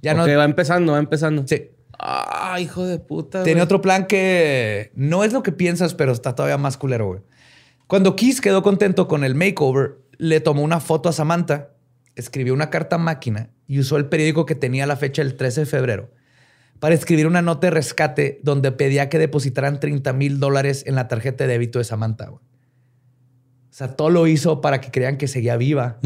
Ya Ok, no. va empezando, va empezando. Sí. Ah, hijo de puta. Tiene güey. otro plan que no es lo que piensas, pero está todavía más culero, güey. Cuando Kiss quedó contento con el makeover, le tomó una foto a Samantha, escribió una carta a máquina y usó el periódico que tenía la fecha del 13 de febrero para escribir una nota de rescate donde pedía que depositaran 30 mil dólares en la tarjeta de débito de Samantha. güey. O sea, todo lo hizo para que crean que seguía viva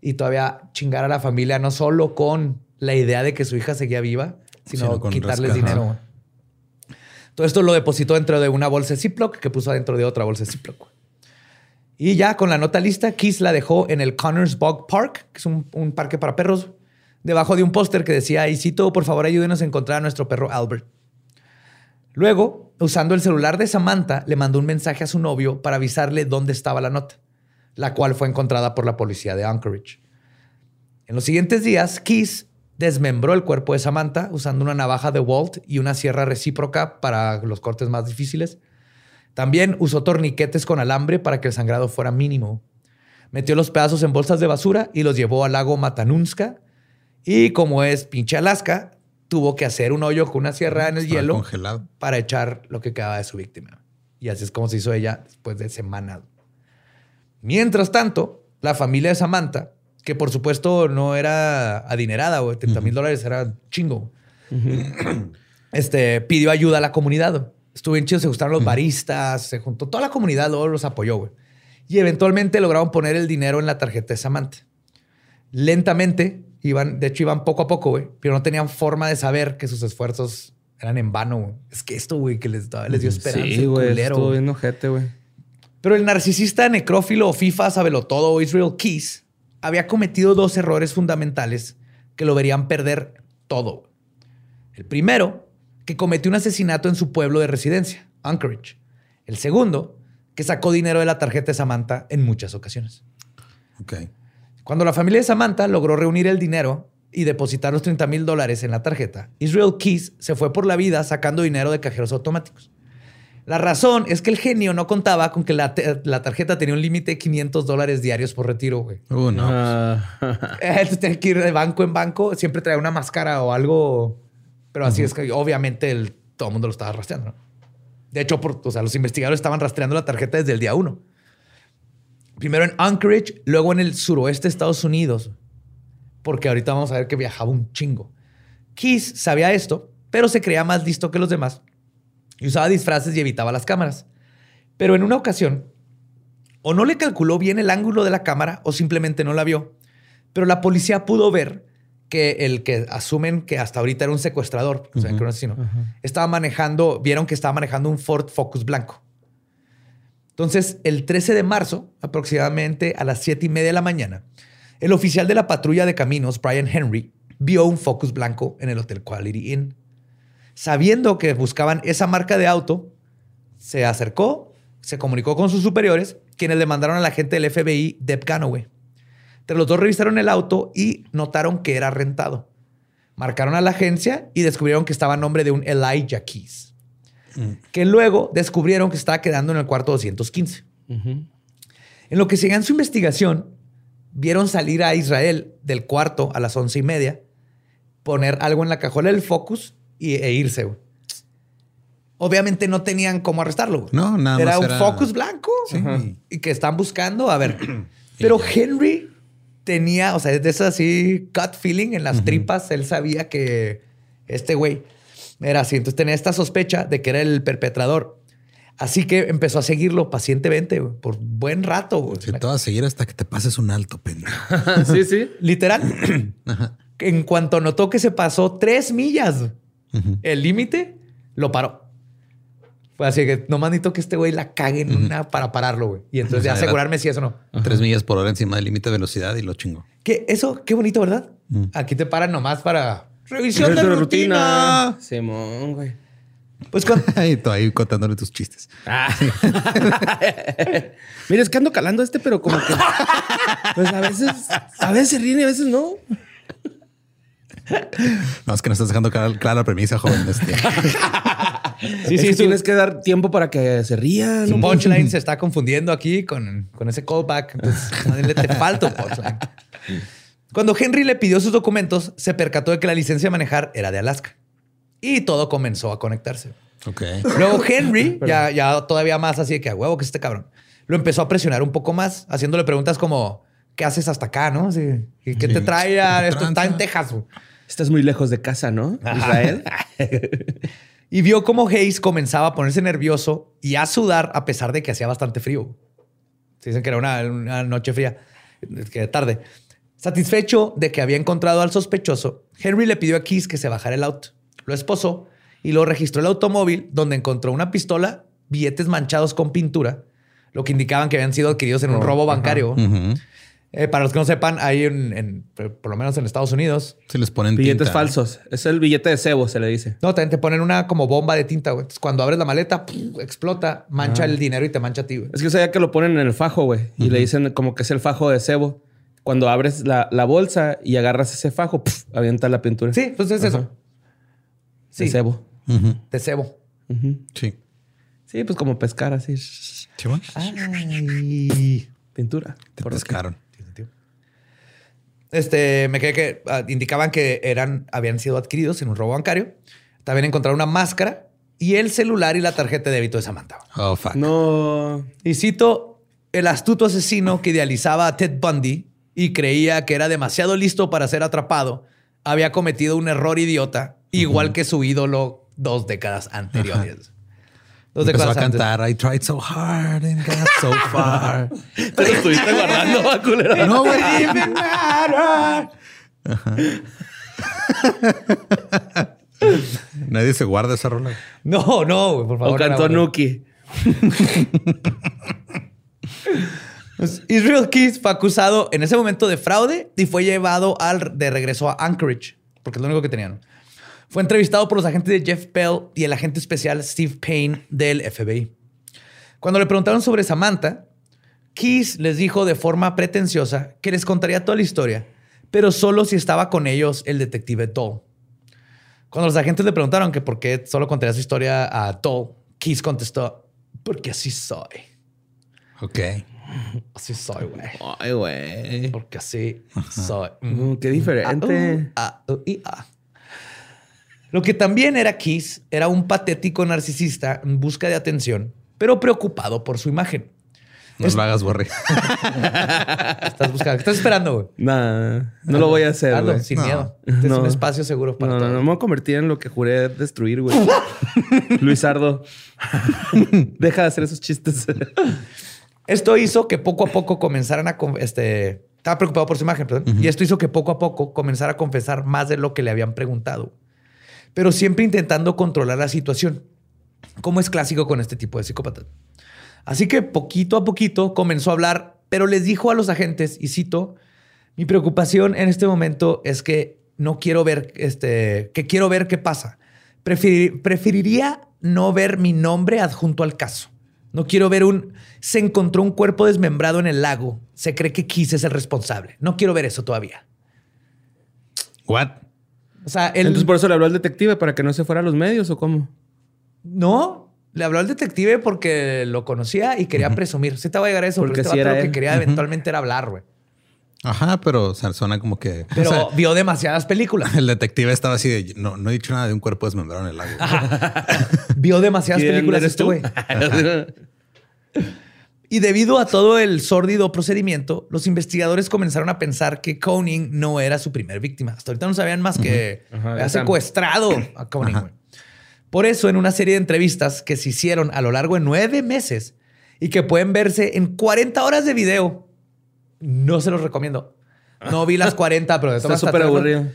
y todavía chingar a la familia, no solo con la idea de que su hija seguía viva, sino, Sino con quitarles dinero. Todo esto lo depositó dentro de una bolsa de Ziploc que puso dentro de otra bolsa de Ziploc. Y ya con la nota lista, Kiss la dejó en el Connors Bog Park, que es un, un parque para perros, debajo de un póster que decía, y cito, por favor ayúdenos a encontrar a nuestro perro Albert. Luego, usando el celular de Samantha, le mandó un mensaje a su novio para avisarle dónde estaba la nota. la cual fue encontrada por la policía de Anchorage. En los siguientes días, Keys desmembró el cuerpo de Samantha usando una navaja de Walt y una sierra recíproca para los cortes más difíciles. También usó torniquetes con alambre para que el sangrado fuera mínimo. Metió los pedazos en bolsas de basura y los llevó al lago Matanunska. Y como es pinche Alaska, tuvo que hacer un hoyo con una sierra en el Estaba hielo congelado. para echar lo que quedaba de su víctima. Y así es como se hizo ella después de semanas. Mientras tanto, la familia de Samantha, que por supuesto no era adinerada, o 30 mil dólares era chingo, este, pidió ayuda a la comunidad. güey. Estuvo bien chido, se gustaron los baristas, se juntó toda la comunidad, luego los apoyó, güey. Y eventualmente lograron poner el dinero en la tarjeta de Samantha. Lentamente, iban, de hecho iban poco a poco, güey, pero no tenían forma de saber que sus esfuerzos eran en vano. güey. Es que esto, güey, que les, dio esperanza. Sí, güey. Estuvo güey. bien ojete, güey. Pero el narcisista necrófilo o FIFA sabelotodo Israel Keys había cometido dos errores fundamentales que lo verían perder todo. El primero, que cometió un asesinato en su pueblo de residencia, Anchorage. El segundo, que sacó dinero de la tarjeta de Samantha en muchas ocasiones. Cuando la familia de Samantha logró reunir el dinero y depositar los 30 mil dólares en la tarjeta, Israel Keys se fue por la vida sacando dinero de cajeros automáticos. La razón es que el genio no contaba con que la, tarjeta tenía un límite de 500 dólares diarios por retiro, güey. Uh, no. Ah, Entonces tenía que ir de banco en banco, siempre traía una máscara o algo. Pero así es que obviamente el- todo el mundo lo estaba rastreando. ¿no? De hecho, por- o sea, los investigadores estaban rastreando la tarjeta desde el día uno. Primero en Anchorage, luego en el suroeste de Estados Unidos, porque ahorita vamos a ver que viajaba un chingo. Keys sabía esto, pero se creía más listo que los demás y usaba disfraces y evitaba las cámaras. Pero en una ocasión, o no le calculó bien el ángulo de la cámara o simplemente no la vio. Pero la policía pudo ver que el que asumen que hasta ahorita era un secuestrador, o sea, que era un asesino, estaba manejando, vieron que estaba manejando un Ford Focus blanco. Entonces, el 13 de marzo, aproximadamente a las 7 y media de la mañana, el oficial de la patrulla de caminos, Brian Henry, vio un Focus blanco en el Hotel Quality Inn. Sabiendo que buscaban esa marca de auto, se acercó, se comunicó con sus superiores, quienes le mandaron al agente del FBI, Deb Ganaway. Entre los dos revisaron el auto y notaron que era rentado. Marcaron a la agencia y descubrieron que estaba a nombre de un Elijah Keys, que luego descubrieron que estaba quedando en el cuarto 215. En lo que seguía en su investigación, vieron salir a Israel del cuarto a las once y media, poner algo en la cajuela del Focus y, e irse. güey. Obviamente no tenían cómo arrestarlo. güey. No, nada Era más un era- Focus blanco Sí. y que están buscando. A ver, pero Henry tenía, o sea, es de eso así, gut feeling en las tripas. Él sabía que este güey era así. Entonces tenía esta sospecha de que era el perpetrador. Así que empezó a seguirlo pacientemente güey, por buen rato. te vas a seguir hasta que te pases un alto, pendejo. sí, sí. Literal. en cuanto notó que se pasó tres millas el límite, lo paró. Fue así que nomás necesito que este güey la cague en una para pararlo, güey. Y entonces O sea, ya era- asegurarme si eso no. Tres millas por hora encima del límite de velocidad y lo chingo. Que eso, qué bonito, ¿verdad? Aquí te paran nomás para revisión de rutina. Simón, güey. Pues cuando, y tú ahí contándole tus chistes. Ah. Mira, es que ando calando este, pero como que. Pues a veces, a veces se ríen y a veces no. No, es que no estás dejando clara, clara la premisa, joven. Este. sí, Es sí, que tienes que dar tiempo para que se rían. su punchline se está confundiendo aquí con, con ese callback. Entonces, te falta un punchline. Cuando Henry le pidió sus documentos, se percató de que la licencia de manejar era de Alaska. Y todo comenzó a conectarse. Ok. Luego Henry, ya, ya todavía más así de que a huevo que es este cabrón, lo empezó a presionar un poco más, haciéndole preguntas como, ¿qué haces hasta acá, no? Así, ¿Y qué te trae a ¿Qué esto? Está en? Texas. Estás muy lejos de casa, ¿no? Israel. Y vio cómo Hayes comenzaba a ponerse nervioso y a sudar a pesar de que hacía bastante frío. Se dicen que era una, una noche fría, que tarde. Satisfecho de que había encontrado al sospechoso, Henry le pidió a Keys que se bajara el auto. Lo esposó y lo registró el automóvil donde encontró una pistola, billetes manchados con pintura, lo que indicaban que habían sido adquiridos en un robo bancario. Eh, para los que no sepan, hay en, en- por lo menos en Estados Unidos, Si les ponen Billetes tinta, ¿no? falsos. Es el billete de cebo, se le dice. no, también te ponen una como bomba de tinta, güey. Entonces, cuando abres la maleta, ¡pum! explota, mancha el dinero y te mancha a ti, güey. Es que yo sabía que lo ponen en el fajo, güey. Y le dicen como que es el fajo de cebo. Cuando abres la, la bolsa y agarras ese fajo, ¡puf! avienta la pintura. Sí, pues es eso. De Sí, cebo. Ujú. de cebo. Sí. Sí, pues como pescar así. Sí. Ay. Pintura. Te pescaron. Este, me quedé que ah, indicaban que eran, habían sido adquiridos en un robo bancario. También encontraron una máscara y el celular y la tarjeta de débito de Samantha. Oh, fuck. No. Y cito, el astuto asesino que idealizaba a Ted Bundy y creía que era demasiado listo para ser atrapado, había cometido un error idiota, igual que su ídolo dos décadas anteriores. Dos Empezó a cantar I tried so hard and got so far. Te lo estuviste guardando, va, culero. no, güey. Nadie se guarda esa rola. No, no, güey, por favor. O cantó. Nuki. Israel Keys fue acusado en ese momento de fraude y fue llevado al, de regreso a Anchorage, porque es lo único que tenían. Fue entrevistado por los agentes de Jeff Bell y el agente especial Steve Payne del FBI. Cuando le preguntaron sobre Samantha, Keys les dijo de forma pretenciosa que les contaría toda la historia, pero solo si estaba con ellos el detective Toll. Cuando los agentes le preguntaron que por qué solo contaría su historia a Toll, Keys contestó, porque así soy. Ok. Así soy, güey. Ay, güey. Porque así soy. Mm, qué diferente. Uh, uh, y ah. Lo que también era Kiss era un patético narcisista en busca de atención, pero preocupado por su imagen. No lo hagas, Borre. Estás buscando, ¿qué estás esperando, güey? Nah, no lo voy a hacer, Hazlo, güey. sin No. miedo. Este es No. un espacio seguro para No, no, no me voy a convertir en lo que juré destruir, güey. Luisardo. Deja de hacer esos chistes. Esto hizo que poco a poco comenzaran a... Este, estaba preocupado por su imagen, perdón. Y esto hizo que poco a poco comenzara a confesar más de lo que le habían preguntado. Pero siempre intentando controlar la situación, como es clásico con este tipo de psicópatas. Así que poquito a poquito comenzó a hablar, pero les dijo a los agentes, y cito, mi preocupación en este momento es que no quiero ver, este, que quiero ver qué pasa. Preferir- preferiría no ver mi nombre adjunto al caso. No quiero ver un... Se encontró un cuerpo desmembrado en el lago. Se cree que Kiss es el responsable. No quiero ver eso todavía. What? O sea, él... Entonces, por eso le habló al detective para que no se fuera a los medios o cómo? No, le habló al detective porque lo conocía y quería presumir. Sí te va a llegar a eso, Porque porque este lo que quería eventualmente era hablar, güey. Ajá, pero o sea, suena como que. Pero o sea, vio demasiadas películas. el detective estaba así de no, no he dicho nada de un cuerpo desmembrado en el lago. Vio demasiadas ¿Quién películas eres este güey. Y debido a todo el sórdido procedimiento, los investigadores comenzaron a pensar que Koenig no era su primer víctima. Hasta ahorita no sabían más que Ajá, había ya saben. secuestrado a Koenig. Por eso, en una serie de entrevistas que se hicieron a lo largo de nueve meses y que pueden verse en 40 horas de video, no se los recomiendo. No vi las 40, pero de Está súper aburrido.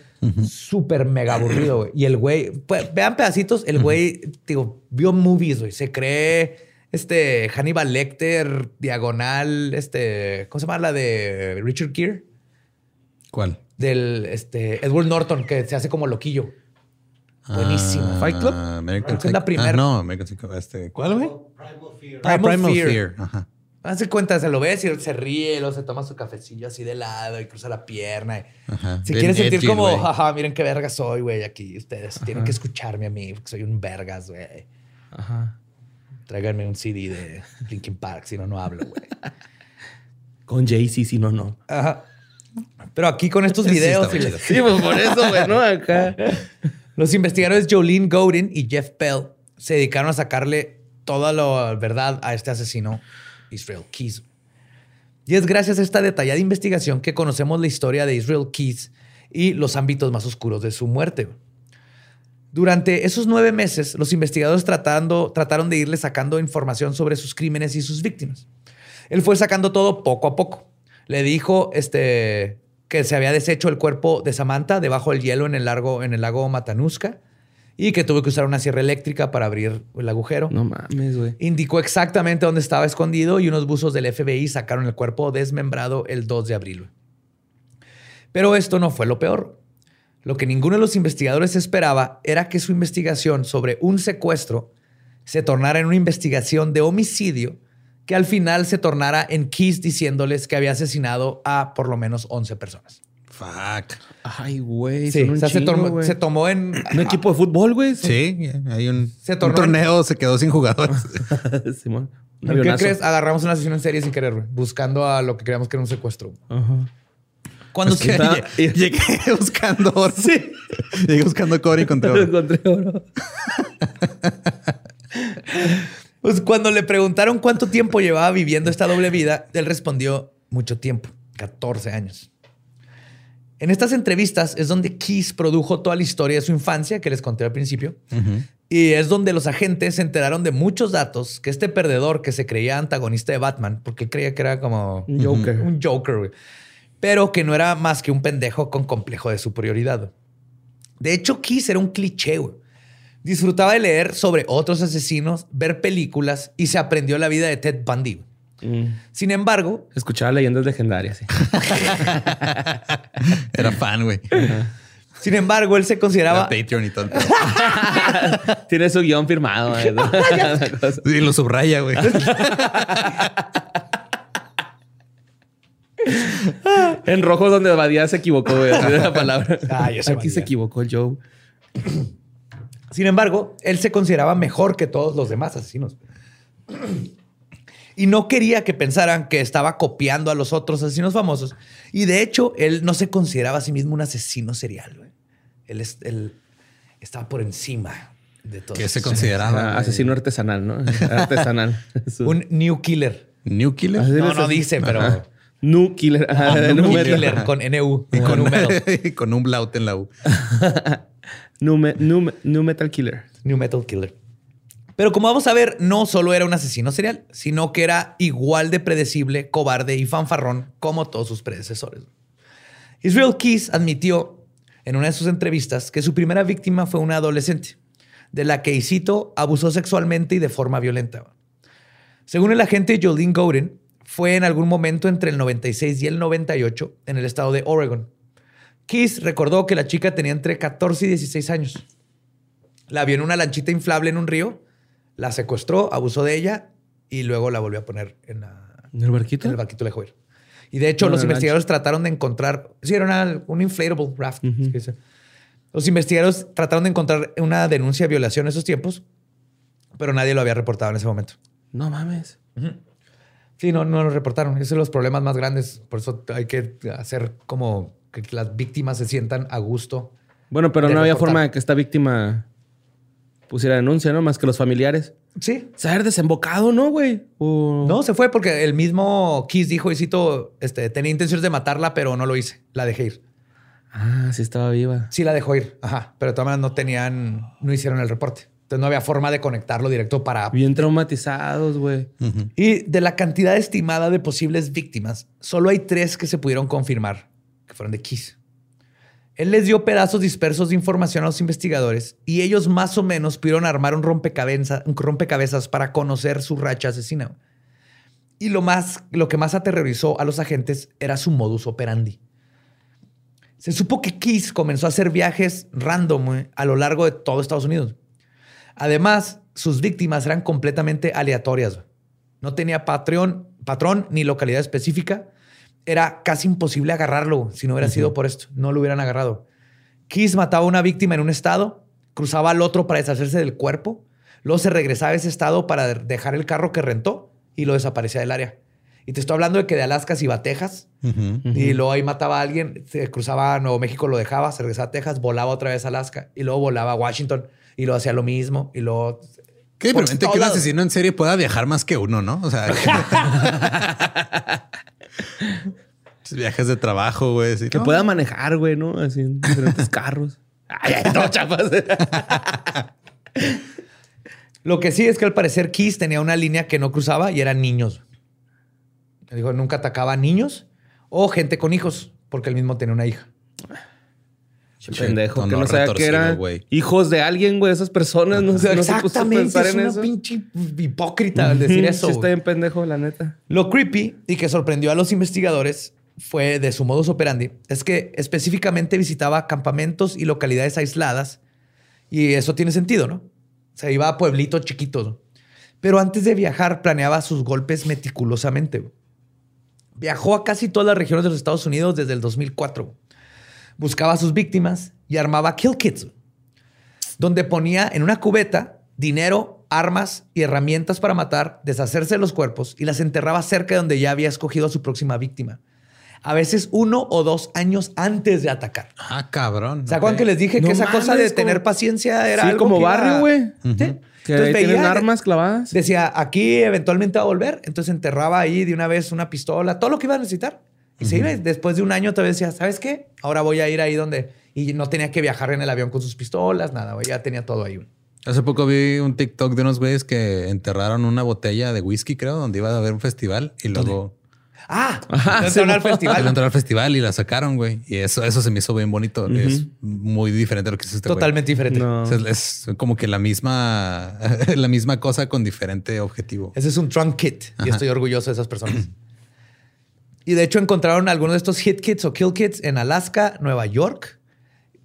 súper mega aburrido, güey. Y el güey, pues, vean pedacitos, el güey, digo, vio movies, güey. Se cree este Hannibal Lecter, diagonal, este, ¿cómo se llama la de Richard Gere? ¿Cuál? Del este Edward Norton, que se hace como loquillo. Buenísimo. Ah, Fight Club. American es la Psycho- primera. Ah, no, American Psycho. Este, ¿Cuál, güey? Ah, Primal Primal Fear. Fear. Ajá. Hace cuenta, se lo ves y se ríe, luego se toma su cafecillo así de lado y cruza la pierna. y- Ajá. Se Bien quiere sentir edgy, como, jaja, miren qué verga soy, güey, aquí. Ustedes tienen que escucharme a mí, porque soy un vergas, güey. Ajá. Tráiganme un CD de Linkin Park, si no, no hablo, güey. Con Jay-Z, si no, no. Ajá. Pero aquí con estos videos. Sí, pues por eso, güey, ¿no? Acá. los investigadores Jolene Godin y Jeff Bell se dedicaron a sacarle toda la verdad a este asesino, Israel Keys. Y es gracias a esta detallada investigación que conocemos la historia de Israel Keys y los ámbitos más oscuros de su muerte. Durante esos nueve meses, los investigadores tratando, trataron de irle sacando información sobre sus crímenes y sus víctimas. Él fue sacando todo poco a poco. Le dijo este, que se había deshecho el cuerpo de Samantha debajo del hielo en el, largo, en el lago Matanuska y que tuvo que usar una sierra eléctrica para abrir el agujero. No mames, güey. Indicó exactamente dónde estaba escondido y unos buzos del FBI sacaron el cuerpo desmembrado el 2 de abril. Pero esto no fue lo peor. Lo que ninguno de los investigadores esperaba era que su investigación sobre un secuestro se tornara en una investigación de homicidio que al final se tornara en Keys diciéndoles que había asesinado a por lo menos 11 personas. Fuck. Ay, güey. Sí, o sea, se, tomó, güey. se tomó en... Un equipo de fútbol, güey. Sí, hay un, Se un tornó en- torneo, se quedó sin jugadores. Simón. ¿Qué crees? Agarramos una sesión en serie sin querer, güey, buscando a lo que creíamos que era un secuestro. Ajá. Se- lle- llegué buscando oro. Sí. Llegué buscando cobre y encontré oro. Encontré oro. Pues cuando le preguntaron cuánto tiempo llevaba viviendo esta doble vida, él respondió mucho tiempo, 14 años. En estas entrevistas es donde Keys produjo toda la historia de su infancia que les conté al principio. Y es donde los agentes se enteraron de muchos datos que este perdedor que se creía antagonista de Batman, porque él creía que era como Un Joker. un Joker, güey, pero que no era más que un pendejo con complejo de superioridad. De hecho, Keys era un cliché, güey. Disfrutaba de leer sobre otros asesinos, ver películas y se aprendió la vida de Ted Bundy. Mm. Sin embargo, Escuchaba leyendas legendarias. sí. Era fan, güey. sin embargo, él se Era consideraba Patreon y todo. Tiene su guion firmado. Sí, lo subraya, güey. en rojo donde Badía se equivocó, güey. así de la palabra. Ah, yo Aquí se equivocó el Joe. Sin embargo, él se consideraba mejor que todos los demás asesinos. Y no quería que pensaran que estaba copiando a los otros asesinos famosos. Y de hecho, él no se consideraba a sí mismo un asesino serial. güey. Él, es- él estaba por encima de todo. ¿Qué se consideraba? Ah, asesino artesanal, ¿no? Artesanal. Un new killer. New Killer. No, no dice, pero Ajá. Nu Killer. Ah, Nu new Metal. killer con NU y con un metal. con un blaut en la U. Nu Me- Nu Me- Nu Metal Killer. New Metal Killer. Pero como vamos a ver, no solo era un asesino serial, sino que era igual de predecible, cobarde y fanfarrón como todos sus predecesores. Israel Keys admitió en una de sus entrevistas que su primera víctima fue una adolescente, de la que, y cito, abusó sexualmente y de forma violenta. Según el agente Jolene Godin, fue en algún momento entre el 96 y el 98 en el estado de Oregon. Keys recordó que la chica tenía entre 14 y 16 años. La vio en una lanchita inflable en un río, la secuestró, abusó de ella y luego la volvió a poner en, la- ¿En el barquito? en el barquito de Jover. Y de hecho, los lancha. investigadores trataron de encontrar. Sí, era una- un inflatable raft. Que. Los investigadores trataron de encontrar una denuncia de violación en esos tiempos, pero nadie lo había reportado en ese momento. No mames. Sí, no, no lo reportaron. Esos son los problemas más grandes. Por eso hay que hacer como que las víctimas se sientan a gusto. Bueno, pero no había forma de que esta víctima pusiera denuncia, ¿no? Más que los familiares. Sí. Se haber desembocado, ¿no, güey? O- No, se fue porque el mismo Kiss dijo, y cito, este, tenía intenciones de matarla, pero no lo hice. La dejé ir. Ah, sí estaba viva. Sí la dejó ir. Ajá. Pero de todas maneras no tenían, no hicieron el reporte. Entonces no había forma de conectarlo directo para... Bien traumatizados, güey. Y de la cantidad estimada de posibles víctimas, solo hay tres que se pudieron confirmar que fueron de Kiss. Él les dio pedazos dispersos de información a los investigadores y ellos más o menos pudieron armar un rompecabezas, un rompecabezas para conocer su racha asesina. Y lo, más, lo que más aterrorizó a los agentes era su modus operandi. Se supo que Kiss comenzó a hacer viajes random a lo largo de todo Estados Unidos. Además, sus víctimas eran completamente aleatorias. No tenía patrón, patrón ni localidad específica. Era casi imposible agarrarlo si no hubiera sido por esto. No lo hubieran agarrado. Kiss mataba a una víctima en un estado, cruzaba al otro para deshacerse del cuerpo, luego se regresaba a ese estado para de- dejar el carro que rentó y lo desaparecía del área. Y te estoy hablando de que de Alaska se iba a Texas y luego ahí mataba a alguien, se cruzaba a Nuevo México, lo dejaba, se regresaba a Texas, volaba otra vez a Alaska y luego volaba a Washington y luego hacía lo mismo y luego... Qué todos que un asesino en serie pueda viajar más que uno, ¿no? O sea, viajes de trabajo, güey. así, Que ¿no? pueda manejar, güey, ¿no? Así en diferentes carros. Ay, ay, no, chapas. Lo que sí es que al parecer Kiss tenía una línea que no cruzaba y eran niños. Dijo, nunca atacaba a niños o gente con hijos, porque él mismo tenía una hija. Pendejo, que no sabía que eran güey. hijos de alguien, güey, esas personas. No, sé, no se puso a Exactamente, pensar es en una eso. pinche hipócrita al decir eso. Sí, está bien pendejo, la neta. Lo creepy y que sorprendió a los investigadores fue de su modus operandi, es que específicamente visitaba campamentos y localidades aisladas y eso tiene sentido, ¿no? Se iba a pueblitos chiquitos. ¿no? Pero antes de viajar planeaba sus golpes meticulosamente. Viajó a casi todas las regiones de los Estados Unidos desde el 2004. Buscaba a sus víctimas y armaba kill kits, donde ponía en una cubeta dinero, armas y herramientas para matar, deshacerse de los cuerpos y las enterraba cerca de donde ya había escogido a su próxima víctima. A veces uno o dos años antes de atacar. Ah, cabrón. ¿Se acuerdan que les dije No que esa cosa de tener paciencia era sí, algo como que barrio, güey. Sí. Que Entonces ahí tienen veía- armas clavadas. Decía, aquí eventualmente va a volver. Entonces enterraba ahí de una vez una pistola, todo lo que iba a necesitar. Y se iba. Y Después de un año, vez decía, ¿sabes qué? Ahora voy a ir ahí donde... Y no tenía que viajar en el avión con sus pistolas, nada, güey. Ya tenía todo ahí. Hace poco vi un TikTok de unos güeyes que enterraron una botella de whisky, creo, donde iba a haber un festival y luego Ah, Ajá, sí, al festival. entrar al festival y la sacaron, güey. Y eso, eso se me hizo bien bonito. Es muy diferente a lo que hizo güey. Totalmente diferente. No. O sea, es como que la misma, la misma cosa con diferente objetivo. Ese es un trunk kit y estoy orgulloso de esas personas. Y de hecho encontraron algunos de estos hit kits o kill kits en Alaska, Nueva York,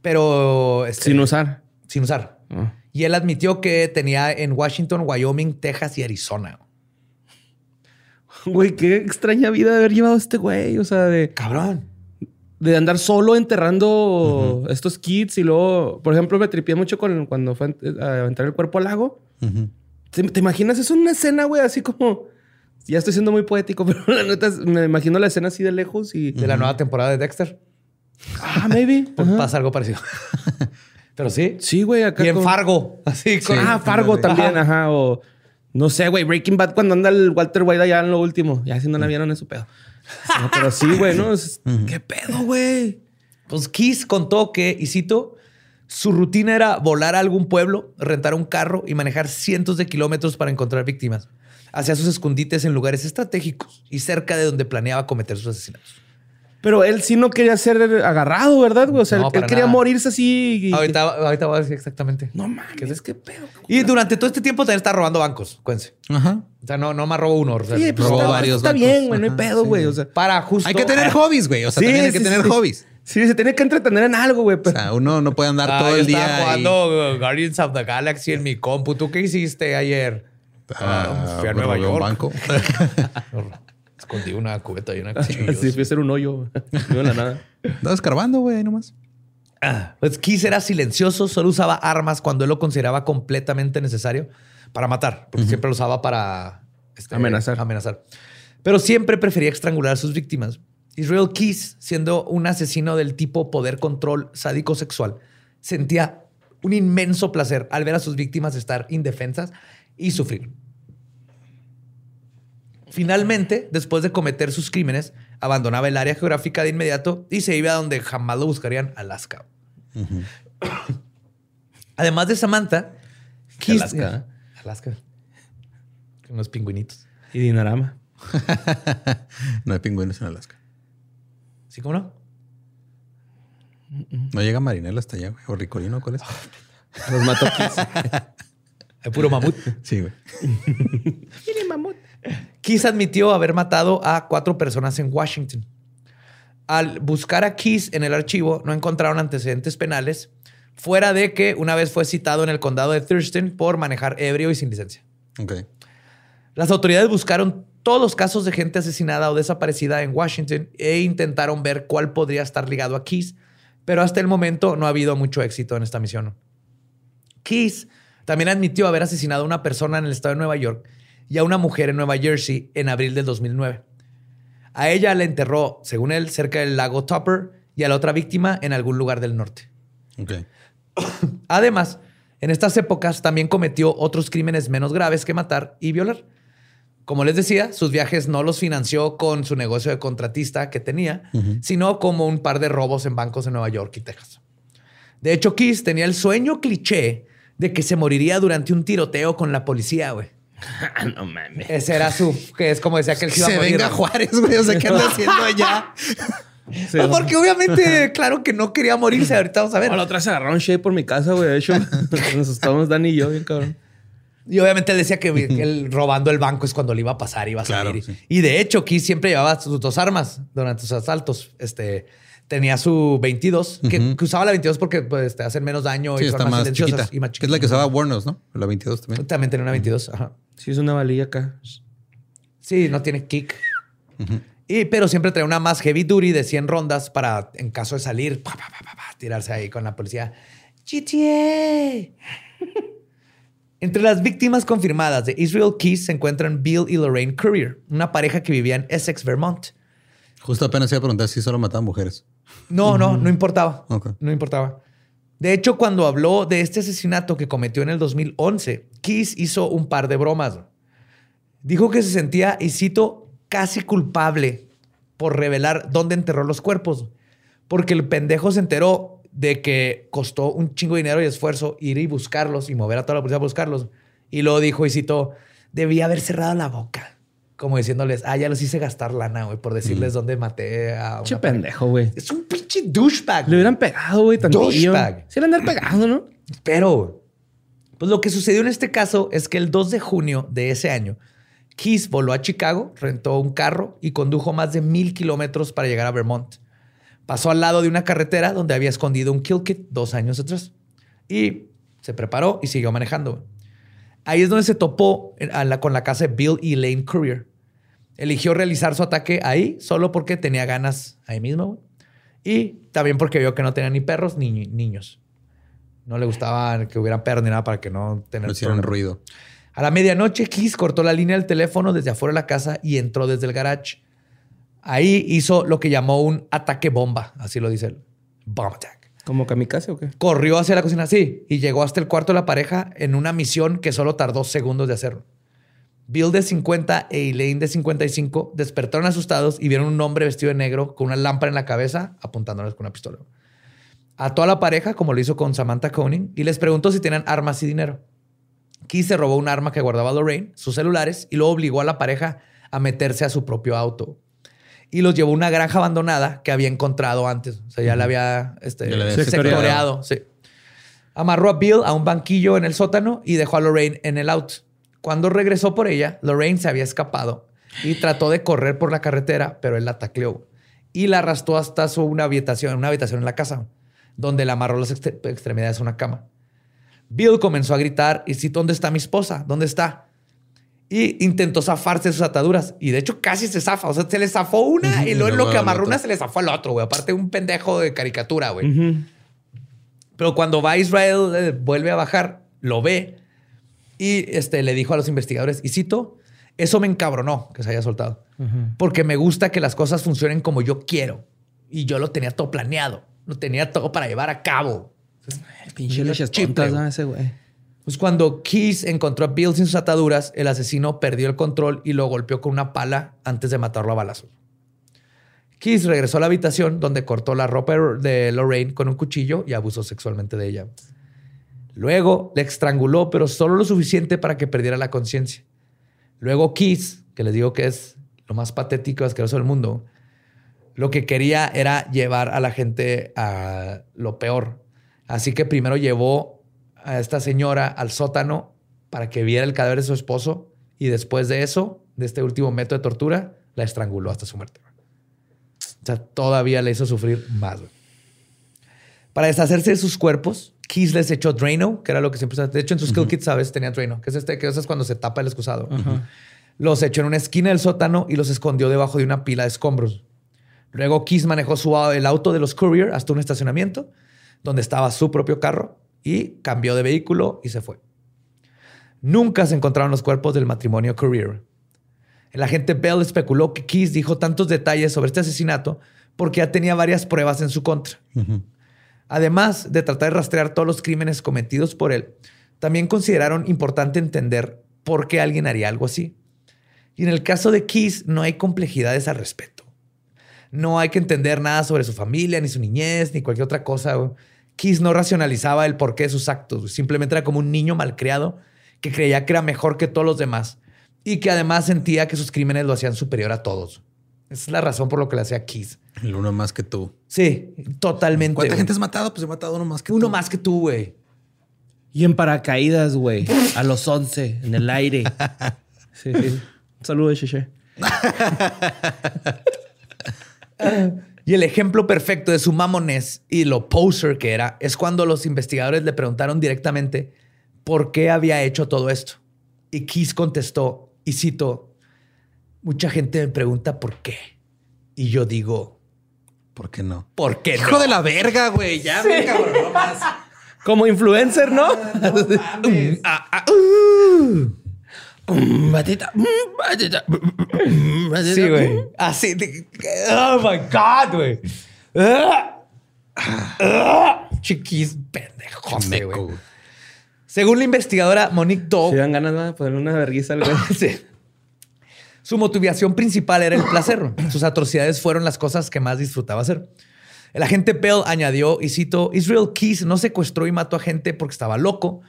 pero este, Sin usar. sin usar. Ah. Y él admitió que tenía en Washington, Wyoming, Texas y Arizona. Güey, qué extraña vida de haber llevado este güey. O sea, de, Cabrón. de andar solo enterrando estos kits y luego, por ejemplo, me tripié mucho con cuando fue a a aventar el cuerpo al lago. ¿Te, te imaginas? Es una escena, güey, así como. Ya estoy siendo muy poético, pero la neta es- me imagino la escena así de lejos y. De la nueva temporada de Dexter. Ah, maybe. Pues pasa algo parecido. pero sí. Sí, güey, acá. Y en con- Fargo. Así con- Ah, Fargo también, ajá. O no sé, güey, Breaking Bad cuando anda el Walter White allá en lo último. Ya si no la vieron, es su pedo. No, pero sí, güey, ¿no? Es- ¿Qué pedo, güey? Pues Kiss contó que, y cito, su rutina era volar a algún pueblo, rentar un carro y manejar cientos de kilómetros para encontrar víctimas. Hacía sus escondites en lugares estratégicos y cerca de donde planeaba cometer sus asesinatos. Pero él sí no quería ser agarrado, ¿verdad, güey? O sea, No, él quería nada. morirse así. y- Ahorita, ahorita voy a decir exactamente. No mames, qué pedo. Y durante todo este tiempo también está robando bancos, cuéntense. Ajá. O sea, no, no más robó uno. o sea, Sí, pues robó está, varios está bancos. bien, güey, no hay pedo, sí. güey. O sea, para justo... Hay que tener hobbies, güey. O sea, Sí, también hay que sí, tener sí. hobbies. sí, se tiene que entretener en algo, güey. O sea, uno no puede andar Ah, todo el estaba día ahí. jugando uh, Guardians of the Galaxy en mi compu. ¿Tú qué hiciste ayer? Ah, fui a Nueva robé un York. banco. Escondí una cubeta y una Así cuchillos. fui a hacer un hoyo. No, en la nada. Estaba escarbando, güey, ahí nomás. Ah, Pues Kiss era silencioso, solo usaba armas cuando él lo consideraba completamente necesario para matar, porque siempre lo usaba para este, Amenazar. amenazar. Pero siempre prefería estrangular a sus víctimas. Israel Keys, siendo un asesino del tipo poder control sádico sexual, sentía un inmenso placer al ver a sus víctimas estar indefensas y sufrir. Finalmente, después de cometer sus crímenes, abandonaba el área geográfica de inmediato y se iba a donde jamás lo buscarían, Alaska. Además de Samantha, Keys- Alaska. Alaska. Unos pingüinitos. Y Dinarama. No hay pingüinos en Alaska. ¿Sí, cómo no? No llega Marinela hasta allá, güey. O Ricolino, ¿cuál es? Los mató Kiss. Hay puro mamut. Sí, güey. Keys admitió haber matado a cuatro personas en Washington. Al buscar a Keys en el archivo, no encontraron antecedentes penales, fuera de que una vez fue citado en el condado de Thurston por manejar ebrio y sin licencia. Las autoridades buscaron todos los casos de gente asesinada o desaparecida en Washington e intentaron ver cuál podría estar ligado a Keys, pero hasta el momento no ha habido mucho éxito en esta misión. Keys también admitió haber asesinado a una persona en el estado de Nueva York y a una mujer en Nueva Jersey en abril del 2009. A ella la enterró, según él, cerca del lago Tupper y a la otra víctima en algún lugar del norte. Además, en estas épocas también cometió otros crímenes menos graves que matar y violar. Como les decía, sus viajes no los financió con su negocio de contratista que tenía, sino como un par de robos en bancos en Nueva York y Texas. De hecho, Kiss tenía el sueño cliché de que se moriría durante un tiroteo con la policía, güey. no mames. Ese era su, que es como decía que él se iba a se morir. venga Juárez, güey. O sea, ¿qué anda haciendo allá? Sí. Pues porque obviamente, claro que no quería morirse. Ahorita vamos a ver. No, la otra se agarraron Shay por mi casa, güey. De hecho, nos asustamos Dani y yo, bien cabrón. Y obviamente él decía que, que él robando el banco es cuando le iba a pasar, iba a Claro, salir. sí. Y de hecho, Keith siempre llevaba sus dos armas durante sus asaltos. Este tenía su 22, que, usaba la 22 porque pues, te hacen menos daño Sí, y son está más, silenciosas chiquita. y más Que es la que usaba Warnos, ¿no? La 22 también. También tenía una 22. Ajá. Sí, es una valilla acá. Sí, no tiene kick. Y, pero siempre trae una más heavy duty de 100 rondas para, en caso de salir, pa, pa, pa, pa, pa, tirarse ahí con la policía. GTA. Entre las víctimas confirmadas de Israel Keys se encuentran Bill y Lorraine Courier, una pareja que vivía en Essex, Vermont. Justo apenas iba a preguntar si solo mataban mujeres. No, no, no importaba. No importaba. De hecho, cuando habló de este asesinato que cometió en el 2011, Keys hizo un par de bromas. Dijo que se sentía, y cito, casi culpable por revelar dónde enterró los cuerpos. Porque el pendejo se enteró de que costó un chingo de dinero y esfuerzo ir y buscarlos y mover a toda la policía a buscarlos. Y luego dijo, y cito, debía haber cerrado la boca. Como diciéndoles, ah, ya los hice gastar lana, güey, por decirles dónde maté a una Che pareja". pendejo, güey. Es un pinche douchebag. Le hubieran pegado, güey, tantillo. Douchebag. Se le andar pegando, ¿no? Pero, pues lo que sucedió en este caso es que el 2 de junio de ese año, Keys voló a Chicago, rentó un carro y condujo más de mil kilómetros para llegar a Vermont. Pasó al lado de una carretera donde había escondido un kill kit dos años atrás. Y se preparó y siguió manejando. Ahí es donde se topó la- con la casa de Bill y Lane Courier. Eligió realizar su ataque ahí solo porque tenía ganas ahí mismo. güey. Y también porque vio que no tenía ni perros ni ni niños. No le gustaba que hubiera perros ni nada para que no tener No ruido. A la medianoche, Keys cortó la línea del teléfono desde afuera de la casa y entró desde el garage. Ahí hizo lo que llamó un ataque bomba, así lo dice él. Bomb attack. ¿Como kamikaze o qué? Corrió hacia la cocina, sí, y llegó hasta el cuarto de la pareja en una misión que solo tardó segundos de hacerlo. Bill de 50 e Elaine de 55 despertaron asustados y vieron un hombre vestido de negro con una lámpara en la cabeza apuntándoles con una pistola. Ató a la pareja, como lo hizo con Samantha Coning, y les preguntó si tenían armas y dinero. Keith se robó un arma que guardaba Lorraine, sus celulares, y luego obligó a la pareja a meterse a su propio auto. Y los llevó a una granja abandonada que había encontrado antes. O sea, ya la había, este, la sectoreado. Sí. Amarró a Bill a un banquillo en el sótano y dejó a Lorraine en el auto. Cuando regresó por ella, Lorraine se había escapado y trató de correr por la carretera, pero él la tacleó y la arrastró hasta su una habitación, una habitación en la casa, donde le amarró las extre- extremidades a una cama. Bill comenzó a gritar y citó, ¿dónde está mi esposa? ¿Dónde está? Y intentó zafarse de sus ataduras. Y de hecho casi se zafa. O sea, se le zafó una y Y luego lo que amarró una se le zafó al otro, güey. Aparte un pendejo de caricatura, güey. Pero cuando va a Israel, eh, vuelve a bajar, lo ve y este, le dijo a los investigadores, y cito, eso me encabronó que se haya soltado. Porque me gusta que las cosas funcionen como yo quiero. Y yo lo tenía todo planeado. Lo tenía todo para llevar a cabo. Pinche tontas, güey. ¿no? Ese güey. Pues cuando Keys encontró a Bill sin sus ataduras, el asesino perdió el control y lo golpeó con una pala antes de matarlo a balazos. Keys regresó a la habitación donde cortó la ropa de Lorraine con un cuchillo y abusó sexualmente de ella. Luego le estranguló, pero solo lo suficiente para que perdiera la conciencia. Luego Keys, que les digo que es lo más patético y asqueroso del mundo, lo que quería era llevar a la gente a lo peor. Así que primero llevó a esta señora al sótano para que viera el cadáver de su esposo y después de eso, de este último método de tortura, la estranguló hasta su muerte. O sea, todavía le hizo sufrir más. Para deshacerse de sus cuerpos, Keys les echó Drano, que era lo que siempre... De hecho, en sus kill kits, ¿sabes? Tenía Drano, que es este que usas cuando se tapa el excusado. Los echó en una esquina del sótano y los escondió debajo de una pila de escombros. Luego Keys manejó su, el auto de los Courier hasta un estacionamiento donde estaba su propio carro y cambió de vehículo y se fue. Nunca se encontraron los cuerpos del matrimonio Courier. El agente Bell especuló que Keys dijo tantos detalles sobre este asesinato porque ya tenía varias pruebas en su contra. Además de tratar de rastrear todos los crímenes cometidos por él, también consideraron importante entender por qué alguien haría algo así. Y en el caso de Keys no hay complejidades al respecto. No hay que entender nada sobre su familia, ni su niñez, ni cualquier otra cosa. Keys no racionalizaba el porqué de sus actos. Simplemente era como un niño malcriado que creía que era mejor que todos los demás y que además sentía que sus crímenes lo hacían superior a todos. Esa es la razón por lo que le hacía Kiss. El uno más que tú. Sí, totalmente. ¿Cuánta güey. gente has matado? Pues he matado uno más que Uno tú. más que tú, güey. Y en paracaídas, güey. A los 11, en el aire. Sí, sí. Un saludo, Cheche. Y el ejemplo perfecto de su mamonés y lo poser que era es cuando los investigadores le preguntaron directamente por qué había hecho todo esto. Y Kiss contestó, y cito, mucha gente me pregunta por qué. Y yo digo, ¿Por qué no? ¿por qué Hijo no? de la verga, güey. Ya me cabrón más. Como influencer, ¿no? Mm, batita, mm, batita, mm, batita. Sí, güey. Así. de- Oh my God, güey. Ah. Ah. Chiquis, pendejo, Meco, güey. Según la investigadora Monique Doe, Si dan ganas de ponerle una vergüenza al güey. Su motivación principal era el placer. Sus atrocidades fueron las cosas que más disfrutaba hacer. El agente Pell añadió, y cito, Israel Keys no secuestró y mató a gente porque estaba loco.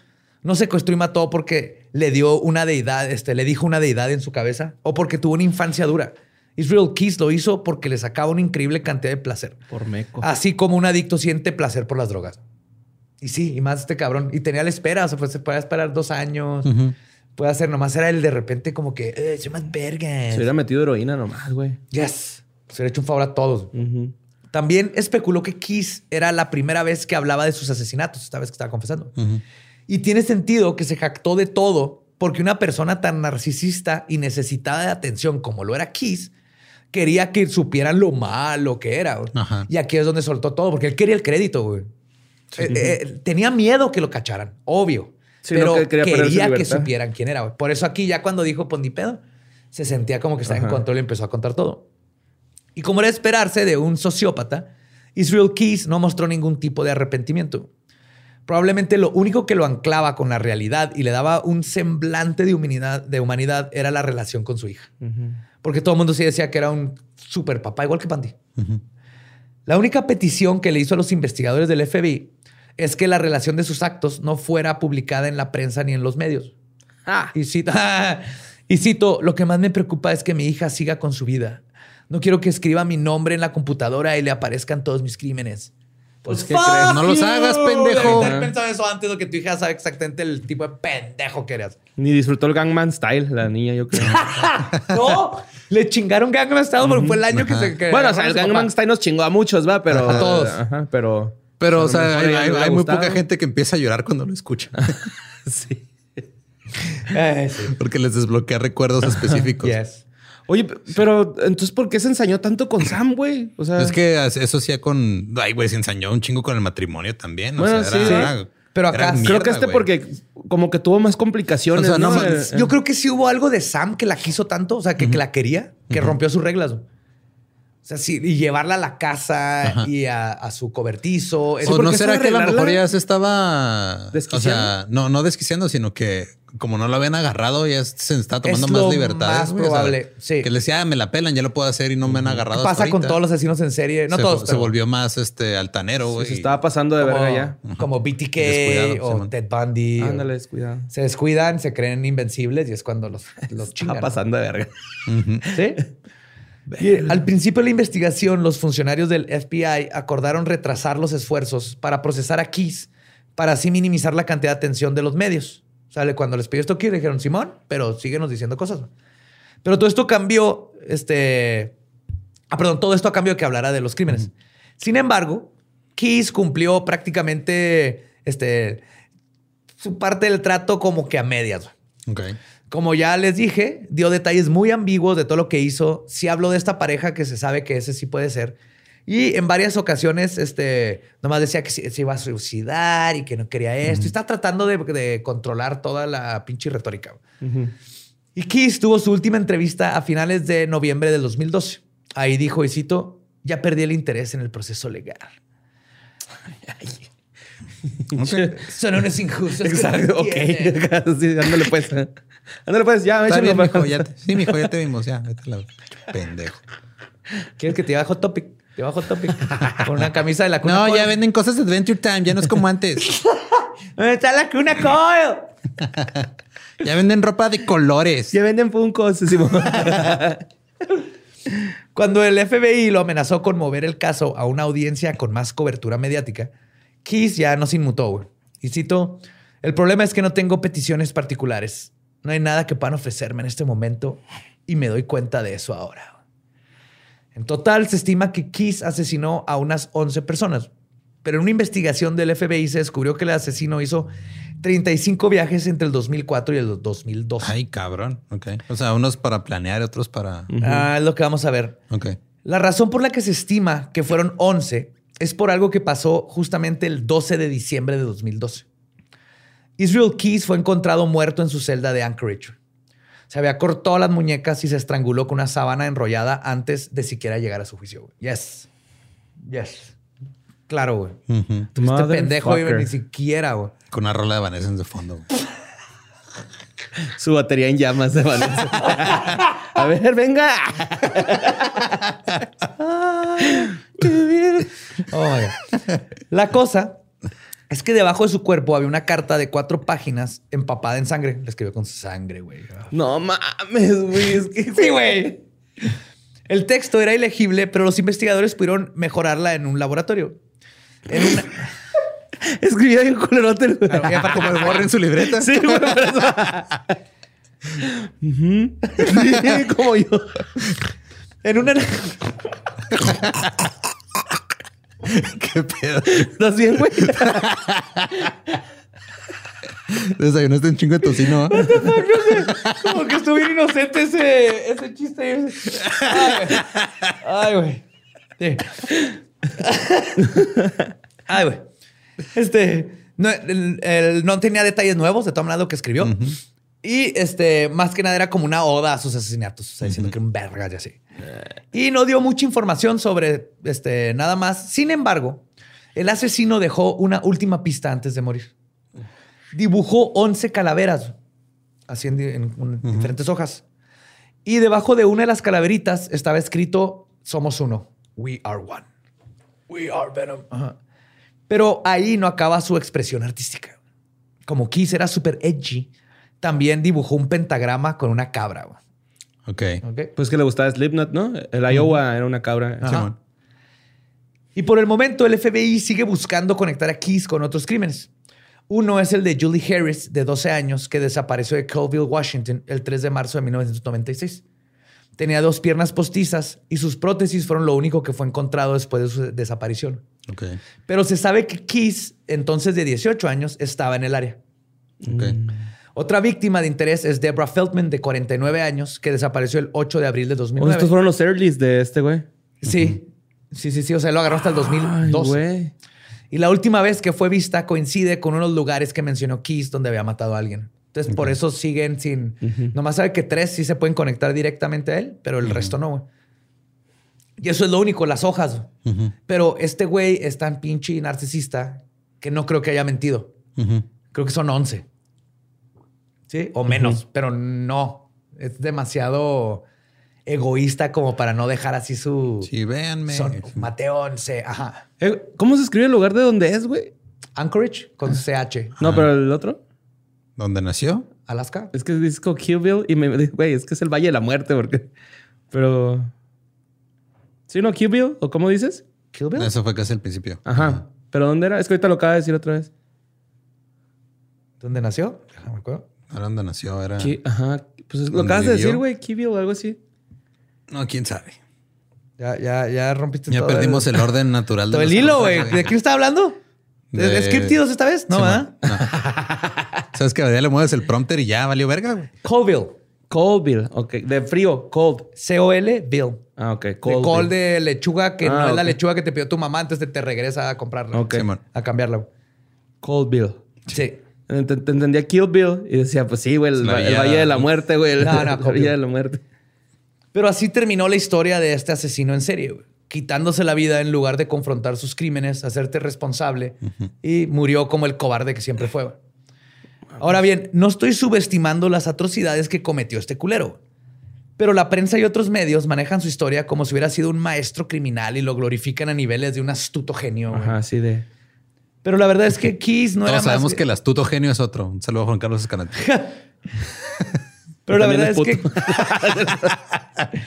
No secuestró y mató porque le dio una deidad, este, le dijo una deidad en su cabeza o porque tuvo una infancia dura. Israel Keys lo hizo porque le sacaba una increíble cantidad de placer. Por meco. Así como un adicto siente placer por las drogas. Y sí, y más este cabrón. Y tenía la espera, o sea, pues se puede esperar dos años. Puede hacer, nomás era el de repente como que, eh, soy más verga. Se hubiera metido heroína nomás, güey. Yes. Se le hecho un favor a todos. También especuló que Kiss era la primera vez que hablaba de sus asesinatos, esta vez que estaba confesando. Y tiene sentido que se jactó de todo porque una persona tan narcisista y necesitada de atención como lo era Kiss, quería que supieran lo malo que era. Ajá. Y aquí es donde soltó todo, porque él quería el crédito, güey. Eh, eh, tenía miedo que lo cacharan, obvio. Sí, pero no, que quería que supieran quién era. Por eso aquí ya cuando dijo pues ni pedo, se sentía como que estaba en control y empezó a contar todo. Y como era de esperarse de un sociópata, Israel Keys no mostró ningún tipo de arrepentimiento. Probablemente lo único que lo anclaba con la realidad y le daba un semblante de humanidad, de humanidad era la relación con su hija. Porque todo el mundo sí decía que era un super papá, igual que Pandy. La única petición que le hizo a los investigadores del FBI es que la relación de sus actos no fuera publicada en la prensa ni en los medios. Ah, Y cito, y cito, lo que más me preocupa es que mi hija siga con su vida. No quiero que escriba mi nombre en la computadora y le aparezcan todos mis crímenes. Pues, ¿qué crees? No los hagas, pendejo. Haber pensado eso antes de que tu hija sabe exactamente el tipo de pendejo que eras. ni disfrutó el Gangman Style, la niña, yo creo. No, le chingaron Gangnam Style porque fue el año que se... que bueno, o sea, el Gangman. Style nos chingó a muchos, va, pero. A todos. Ajá, pero. Pero, o sea, hay, muy poca gente que empieza a llorar cuando lo escucha. Sí. Eh, sí. Porque les desbloquea recuerdos específicos. Yes. Oye, pero entonces, ¿por qué se ensañó tanto con Sam, güey? O sea, Es que eso hacía con. Ay, güey, se ensañó un chingo con el matrimonio también. O sea, sí, era- sí. Pero era acá- creo mierda, que este porque como que tuvo más complicaciones. O sea, ¿no? no, Eh, Yo creo que sí hubo algo de Sam que la quiso tanto, o sea, que, que la quería, que rompió sus reglas. O sea, sí, y llevarla a la casa y a, a su cobertizo. O Eso- no será que a lo mejor ya se estaba. O ¿Desquiciando? sea, no, no desquiciando, sino que como no lo habían agarrado, ya se está tomando Es más lo libertades. más. O sea, probable, sí. Que le decía, "Ah, me la pelan, ya lo puedo hacer y no me han agarrado. pasa hasta con ahorita". todos los asesinos en serie. No se, todos, se pero volvió más este altanero, güey. se estaba pasando de como, verga ya. como BTK Descuidado, o. Ted Bundy. o- Ándale, descuidado. Se descuidan, se creen invencibles y es cuando los, los chingan. Está pasando de verga. ¿Sí? Al principio de la investigación, los funcionarios del FBI acordaron retrasar los esfuerzos para procesar a Keys para así minimizar la cantidad de atención de los medios. O sea, cuando les pidió esto aquí, dijeron, Simón, pero síguenos diciendo cosas. Pero todo esto cambió, este... Ah, perdón, todo esto a cambio de que hablara de los crímenes. Sin embargo, Keys cumplió prácticamente este, su parte del trato como que a medias. güey. Como ya les dije, dio detalles muy ambiguos de todo lo que hizo. Sí habló de esta pareja que se sabe que ese sí puede ser. Y en varias ocasiones, este, nomás decía que se, iba a suicidar y que no quería esto. Y está tratando de, de controlar toda la pinche retórica. Y Keys tuvo su última entrevista a finales de noviembre del 2012. Ahí dijo, y cito, ya perdí el interés en el proceso legal. Son unos injustos. Exacto, ok. entienden". sí, ándale pues. Ándale pues, ya, Está bien, para- mijo, ya te- sí, mijo, ya te vimos, ya. Vete a la pendejo. ¿Quieres que te Hot Topic? Te bajo Hot Topic. Con una camisa de la cuna No, Coil. ya venden cosas de Adventure Time, ya no es como antes. ¿Dónde está la cuna Coil? Ya venden ropa de colores. Ya venden. Simón. Cuando el FBI lo amenazó con mover el caso a una audiencia con más cobertura mediática, Keys ya no se inmutó. güey. Y cito, el problema es que no tengo peticiones particulares. No hay nada que puedan ofrecerme en este momento y me doy cuenta de eso ahora. En total, se estima que Keys asesinó a unas 11 personas, pero en una investigación del FBI se descubrió que el asesino hizo 35 viajes entre el 2004 y el 2012. Ay, cabrón. Ok. O sea, unos para planear, otros para. Ah, es lo que vamos a ver. Ok. La razón por la que se estima que fueron 11 es por algo que pasó justamente el 12 de diciembre de 2012. Israel Keys fue encontrado muerto en su celda de Anchorage. Se había cortado las muñecas y se estranguló con una sábana enrollada antes de siquiera llegar a su juicio. güey. Yes. Yes. Claro, güey. Ujú. Este pendejo ni siquiera, güey. Con una rola de Vanessa en de fondo. güey. Su batería en llamas de Vanessa. A ver, venga. Oh. La cosa es que debajo de su cuerpo había una carta de cuatro páginas empapada en sangre. La escribió con sangre, güey. No mames, güey. Es que Sí, güey. El texto era ilegible, pero los investigadores pudieron mejorarla en un laboratorio. En una... escribía bien culerote. Y aparte, Como el borre en su libreta. Sí, güey, Como yo. en una... Qué pedo. ¿Estás bien, güey? Desayunaste un chingo de tocino. ¿eh? Como que estuvo bien inocente ese, ese chiste. Ay, güey. Ay, güey. Ay, güey. Este... No, el- el- no tenía detalles nuevos de todo lo que escribió. Y este, más que nada era como una oda a sus asesinatos, o sea, diciendo que era un verga y así. Y no dio mucha información sobre este, nada más. Sin embargo, el asesino dejó una última pista antes de morir. Dibujó 11 calaveras, así en, diferentes hojas. Y debajo de una de las calaveritas estaba escrito: Somos uno. We are one. We are Venom. Ajá. Pero ahí no acaba su expresión artística. Como Kiss era súper edgy, también dibujó un pentagrama con una cabra. Ok. Pues que le gustaba Slipknot, ¿no? El Iowa era una cabra. Simón. Y por el momento el FBI sigue buscando conectar a Keys con otros crímenes. Uno es el de Julie Harris, de 12 años, que desapareció de Colville, Washington, el 3 de marzo de 1996. Tenía dos piernas postizas y sus prótesis fueron lo único que fue encontrado después de su desaparición. Ok. Pero se sabe que Keys, entonces de 18 años, estaba en el área. Ok. Otra víctima de interés es Deborah Feldman, de 49 años, que desapareció el 8 de abril de Oh, 2009. estos fueron los earlys de este, güey. Sí, sí, sí, sí. O sea, lo agarró hasta el Ay, 2012. güey. Y la última vez que fue vista coincide con unos lugares que mencionó Keys donde había matado a alguien. Entonces, por eso siguen sin. Nomás sabe que tres sí se pueden conectar directamente a él, pero el resto no, güey. Y eso es lo único, las hojas. Pero este güey es tan pinche narcisista que no creo que haya mentido. Creo que son 11. Sí, o menos, pero no. Es demasiado egoísta como para no dejar así su. Sí, véanme. Son Mateo 11. Ajá. Eh, ¿Cómo se escribe el lugar de donde es, güey? Anchorage con CH. No, pero el otro. ¿Dónde nació? Alaska. Es que dice como Killville y me dice, güey, es que es el Valle de la Muerte, porque. Pero. ¿Sí, no? ¿Killville? ¿O cómo dices? Kill Bill. Eso fue casi el principio. Ajá. ¿Pero dónde era? Es que ahorita lo acaba de decir otra vez. ¿Dónde nació? Déjame acuerdo. Ahora dónde nació era. Ki- Ajá. Pues es- lo ¿Dónde acabas de decir, güey. Killville o algo así. No, quién sabe. Ya, ya, ya rompiste Ya todo perdimos el, orden natural de todo el hilo, güey. ¿De quién está hablando? ¿De, De- Scriptidos esta vez? No, Sí, ¿verdad? man. No. Sabes que a día le mueves el prompter y ya valió verga, güey. Colville. Coldville. Ok. De frío. Cold. C-O-L, Bill. Ah, ok. De Cold. col de lechuga, que Ah, no es la lechuga que te pidió tu mamá antes de te regresa a comprarla. Ok. A cambiarla. Coldville. Sí. Te, te entendía Kill Bill y decía, pues sí, güey, el, el Valle de la Muerte, güey. el- No, no, Villa Bill. de la Muerte. Pero así terminó la historia de este asesino en serie, güey. quitándose la vida en lugar de confrontar sus crímenes, hacerte responsable y murió como el cobarde que siempre fue. güey. Ahora bien, no estoy subestimando las atrocidades que cometió este culero, pero la prensa y otros medios manejan su historia como si hubiera sido un maestro criminal y lo glorifican a niveles de un astuto genio. Ajá, así de. Pero la verdad es que Keys no Todos era sabemos más que el astuto genio es otro. Un saludo a Juan Carlos Escalante. Pero la verdad es es que.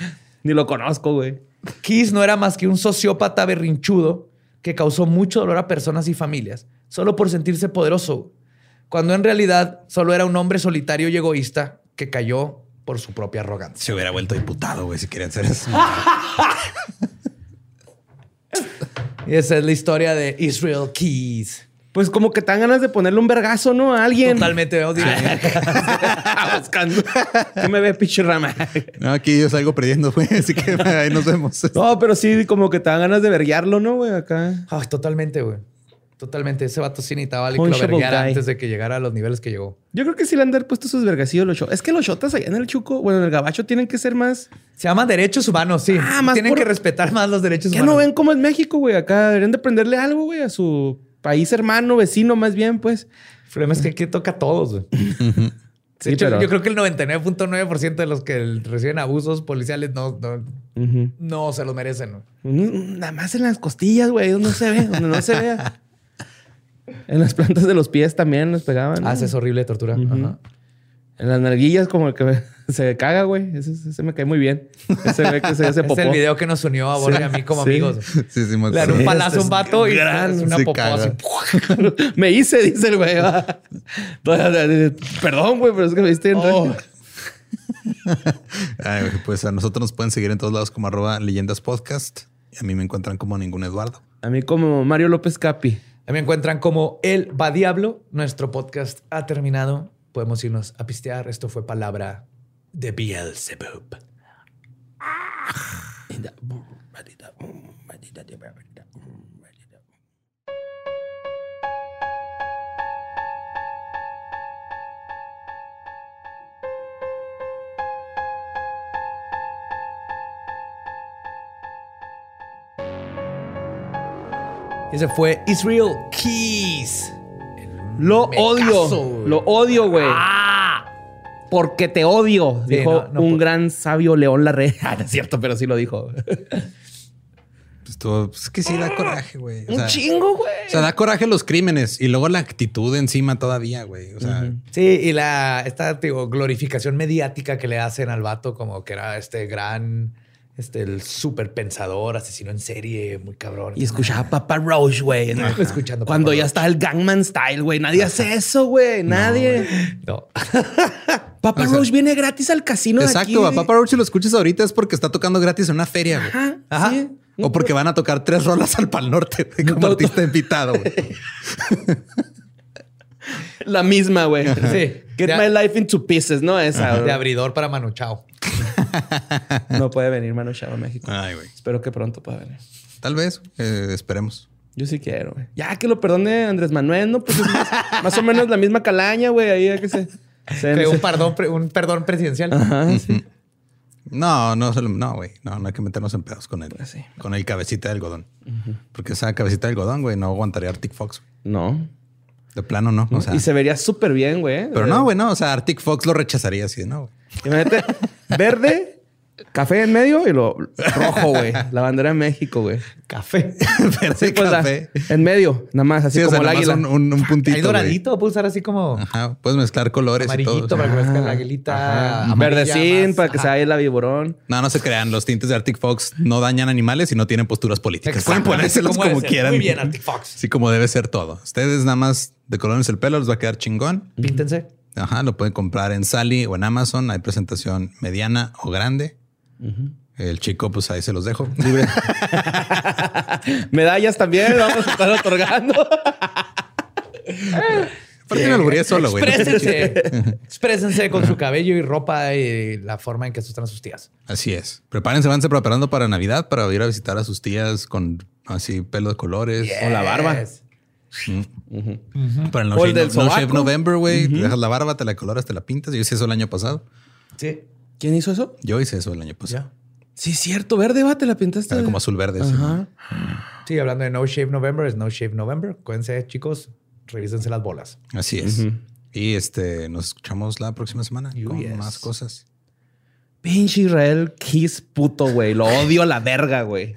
Ni lo conozco, güey. Keys no era más que un sociópata berrinchudo que causó mucho dolor a personas y familias, solo por sentirse poderoso, cuando en realidad solo era un hombre solitario y egoísta que cayó por su propia arrogancia. Se hubiera vuelto diputado, güey, si querían hacer eso. Y esa es la historia de Israel Keys. Pues como que te dan ganas de ponerle un vergazo, ¿no? A alguien. Totalmente odio. Buscando. ¿Qué me ve, pinche rama? No, aquí yo salgo perdiendo, güey, así que ahí nos vemos. No, pero sí, como que te dan ganas de verguearlo, ¿no, güey? Acá. Ay, totalmente, güey. Totalmente. Ese vato sí necesitaba alguien que lo antes de que llegara a los niveles que llegó. Yo creo que sí le han de haber puesto sus vergacillos los shotas. Es que los shotas allá en el Chuco, bueno, en el Gabacho tienen que ser más. Se llaman derechos humanos, sí. Ah, más Tienen por- que respetar más los derechos ¿Qué humanos. no ven cómo es México, güey? Acá deberían de prenderle algo, güey, a su país hermano, vecino, más bien, pues. El problema es que aquí toca a todos, güey. Sí, De hecho, pero- yo creo que el 99.9% de los que reciben abusos policiales no, no, no se los merecen. Nada más en las costillas, güey, donde no se ve, donde no se vea. En las plantas de los pies también les pegaban. ¿no? Ah, es horrible tortura. Ajá. En las nalguillas, como el que se caga, güey. Ese, ese me cae muy bien. Ese ve que se hace Es popó. el video que nos unió a Borja y a mí como Sí. amigos. Sí, sí, me Le dan un palazo a un es vato y gran, una popó caga. así. me hice, dice el güey. Perdón, güey, pero es que me viste en Oh. Ay, güey, pues a nosotros nos pueden seguir en todos lados como arroba leyendas podcast. Y a mí me encuentran como ningún Eduardo. A mí como Mario López Capi. Me encuentran como El Va Diablo. Nuestro podcast ha terminado. Podemos irnos a pistear. Esto fue palabra de Beelzebub. Ese fue Israel Keys. Lo Mecazo, odio. güey. Lo odio, güey. ¡Ah! Porque te odio, Sí, dijo no, no un por- gran sabio León Larrea. Ah, no es cierto, pero sí lo dijo. Pues, todo- pues es que sí da coraje, güey. O un sea, chingo, güey. O sea, da coraje los crímenes y luego la actitud encima todavía, güey. O sea, Sí, y la esta digo, glorificación mediática que le hacen al vato como que era este gran, este el súper pensador, asesino en serie, muy cabrón. Y escuchaba Papa Roach, güey. ¿no? Escuchando Cuando ya está el Gangman Style, güey. Nadie hace eso, güey. Nadie. No. Papa O sea, Roach viene gratis al casino de aquí, exacto. A güey. Papa Roach, si lo escuchas ahorita es porque está tocando gratis en una feria, güey. Ajá. Ajá. sí. O porque van a tocar tres rolas al Pal Norte como No, no. artista invitado, güey. La misma, güey. Sí. Get De- my life into pieces, ¿no? Esa. de abridor para Manu Chao. No puede venir Manu Chao a México. Ay, güey. Espero que pronto pueda venir. Tal vez, eh, esperemos. Yo sí quiero, güey. Ya que lo perdone Andrés Manuel, ¿no? Pues es más, más o menos la misma calaña, güey. Ahí ya que se... se- un perdón, pre- un perdón presidencial. Ajá, sí. No, no, no, güey. No, no hay que meternos en pedos con él. Pues sí. Con el cabecita de algodón. Porque esa cabecita de algodón, güey, no aguantaría Arctic Fox. No. De plano, no. O sea, y se vería súper bien, güey. pero no, güey, no. O sea, Arctic Fox lo rechazaría así no. Imagínate, verde, café en medio y lo rojo, güey. La bandera de México, güey. Café. Verde Sí, pues, la- café. en medio, nada más, así Sí, o sea, como el águila. un, un, un puntito. Hay doradito, puedo usar así como Ajá, puedes mezclar colores y amarillito todo. para que que la aguilita amarilla Verdecín más- para que ajá. se vaya el viborón. No, no se crean. Los tintes de Arctic Fox no dañan animales y no tienen posturas políticas. Pueden ponérselos como quieran. Muy bien, Arctic Fox. Sí, como debe ser todo. Ustedes nada más decolórense el pelo, les va a quedar chingón. Píntense. Ajá, lo pueden comprar en Sally o en Amazon. Hay presentación mediana o grande. El chico, pues ahí se los dejo. Medallas también vamos a estar otorgando. ¿Por qué no lo haría solo, güey? Exprésense. Exprésense con su cabello y ropa y la forma en que asustan a sus tías. Así es. Prepárense, vanse preparando para Navidad para ir a visitar a sus tías con así pelo de colores. O la barba. Yes. Para el No, O el Shave, del No- No Shave sobaco. November, güey. Te dejas la barba, te la coloras, te la pintas. Yo hice eso el año pasado. Sí. ¿Quién hizo eso? Yo hice eso el año pasado. Sí, cierto. Verde, va, te la pintaste. Era como azul verde. sí. Sí, hablando de No Shave November, es No Shave November. Cuídense, chicos. Revísense las bolas. Así es. Y este, nos escuchamos la próxima semana You con yes. más cosas. Pinche Israel Kiss puto, güey. Lo odio a la verga, güey.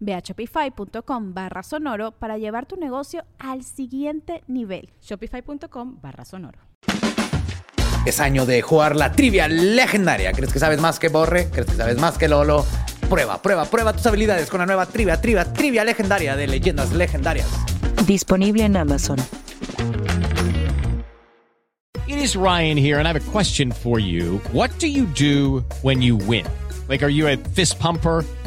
Ve a shopify.com barra sonoro para llevar tu negocio al siguiente nivel. Shopify.com barra sonoro. Es año de jugar la trivia legendaria. ¿Crees que sabes más que Borre? ¿Crees que sabes más que Lolo? Prueba, prueba, prueba tus habilidades con la nueva trivia, trivia, trivia legendaria de leyendas legendarias. Disponible en Amazon. It is Ryan here, and I have a question for you. What do you do when you win? Like, are you a fist pumper?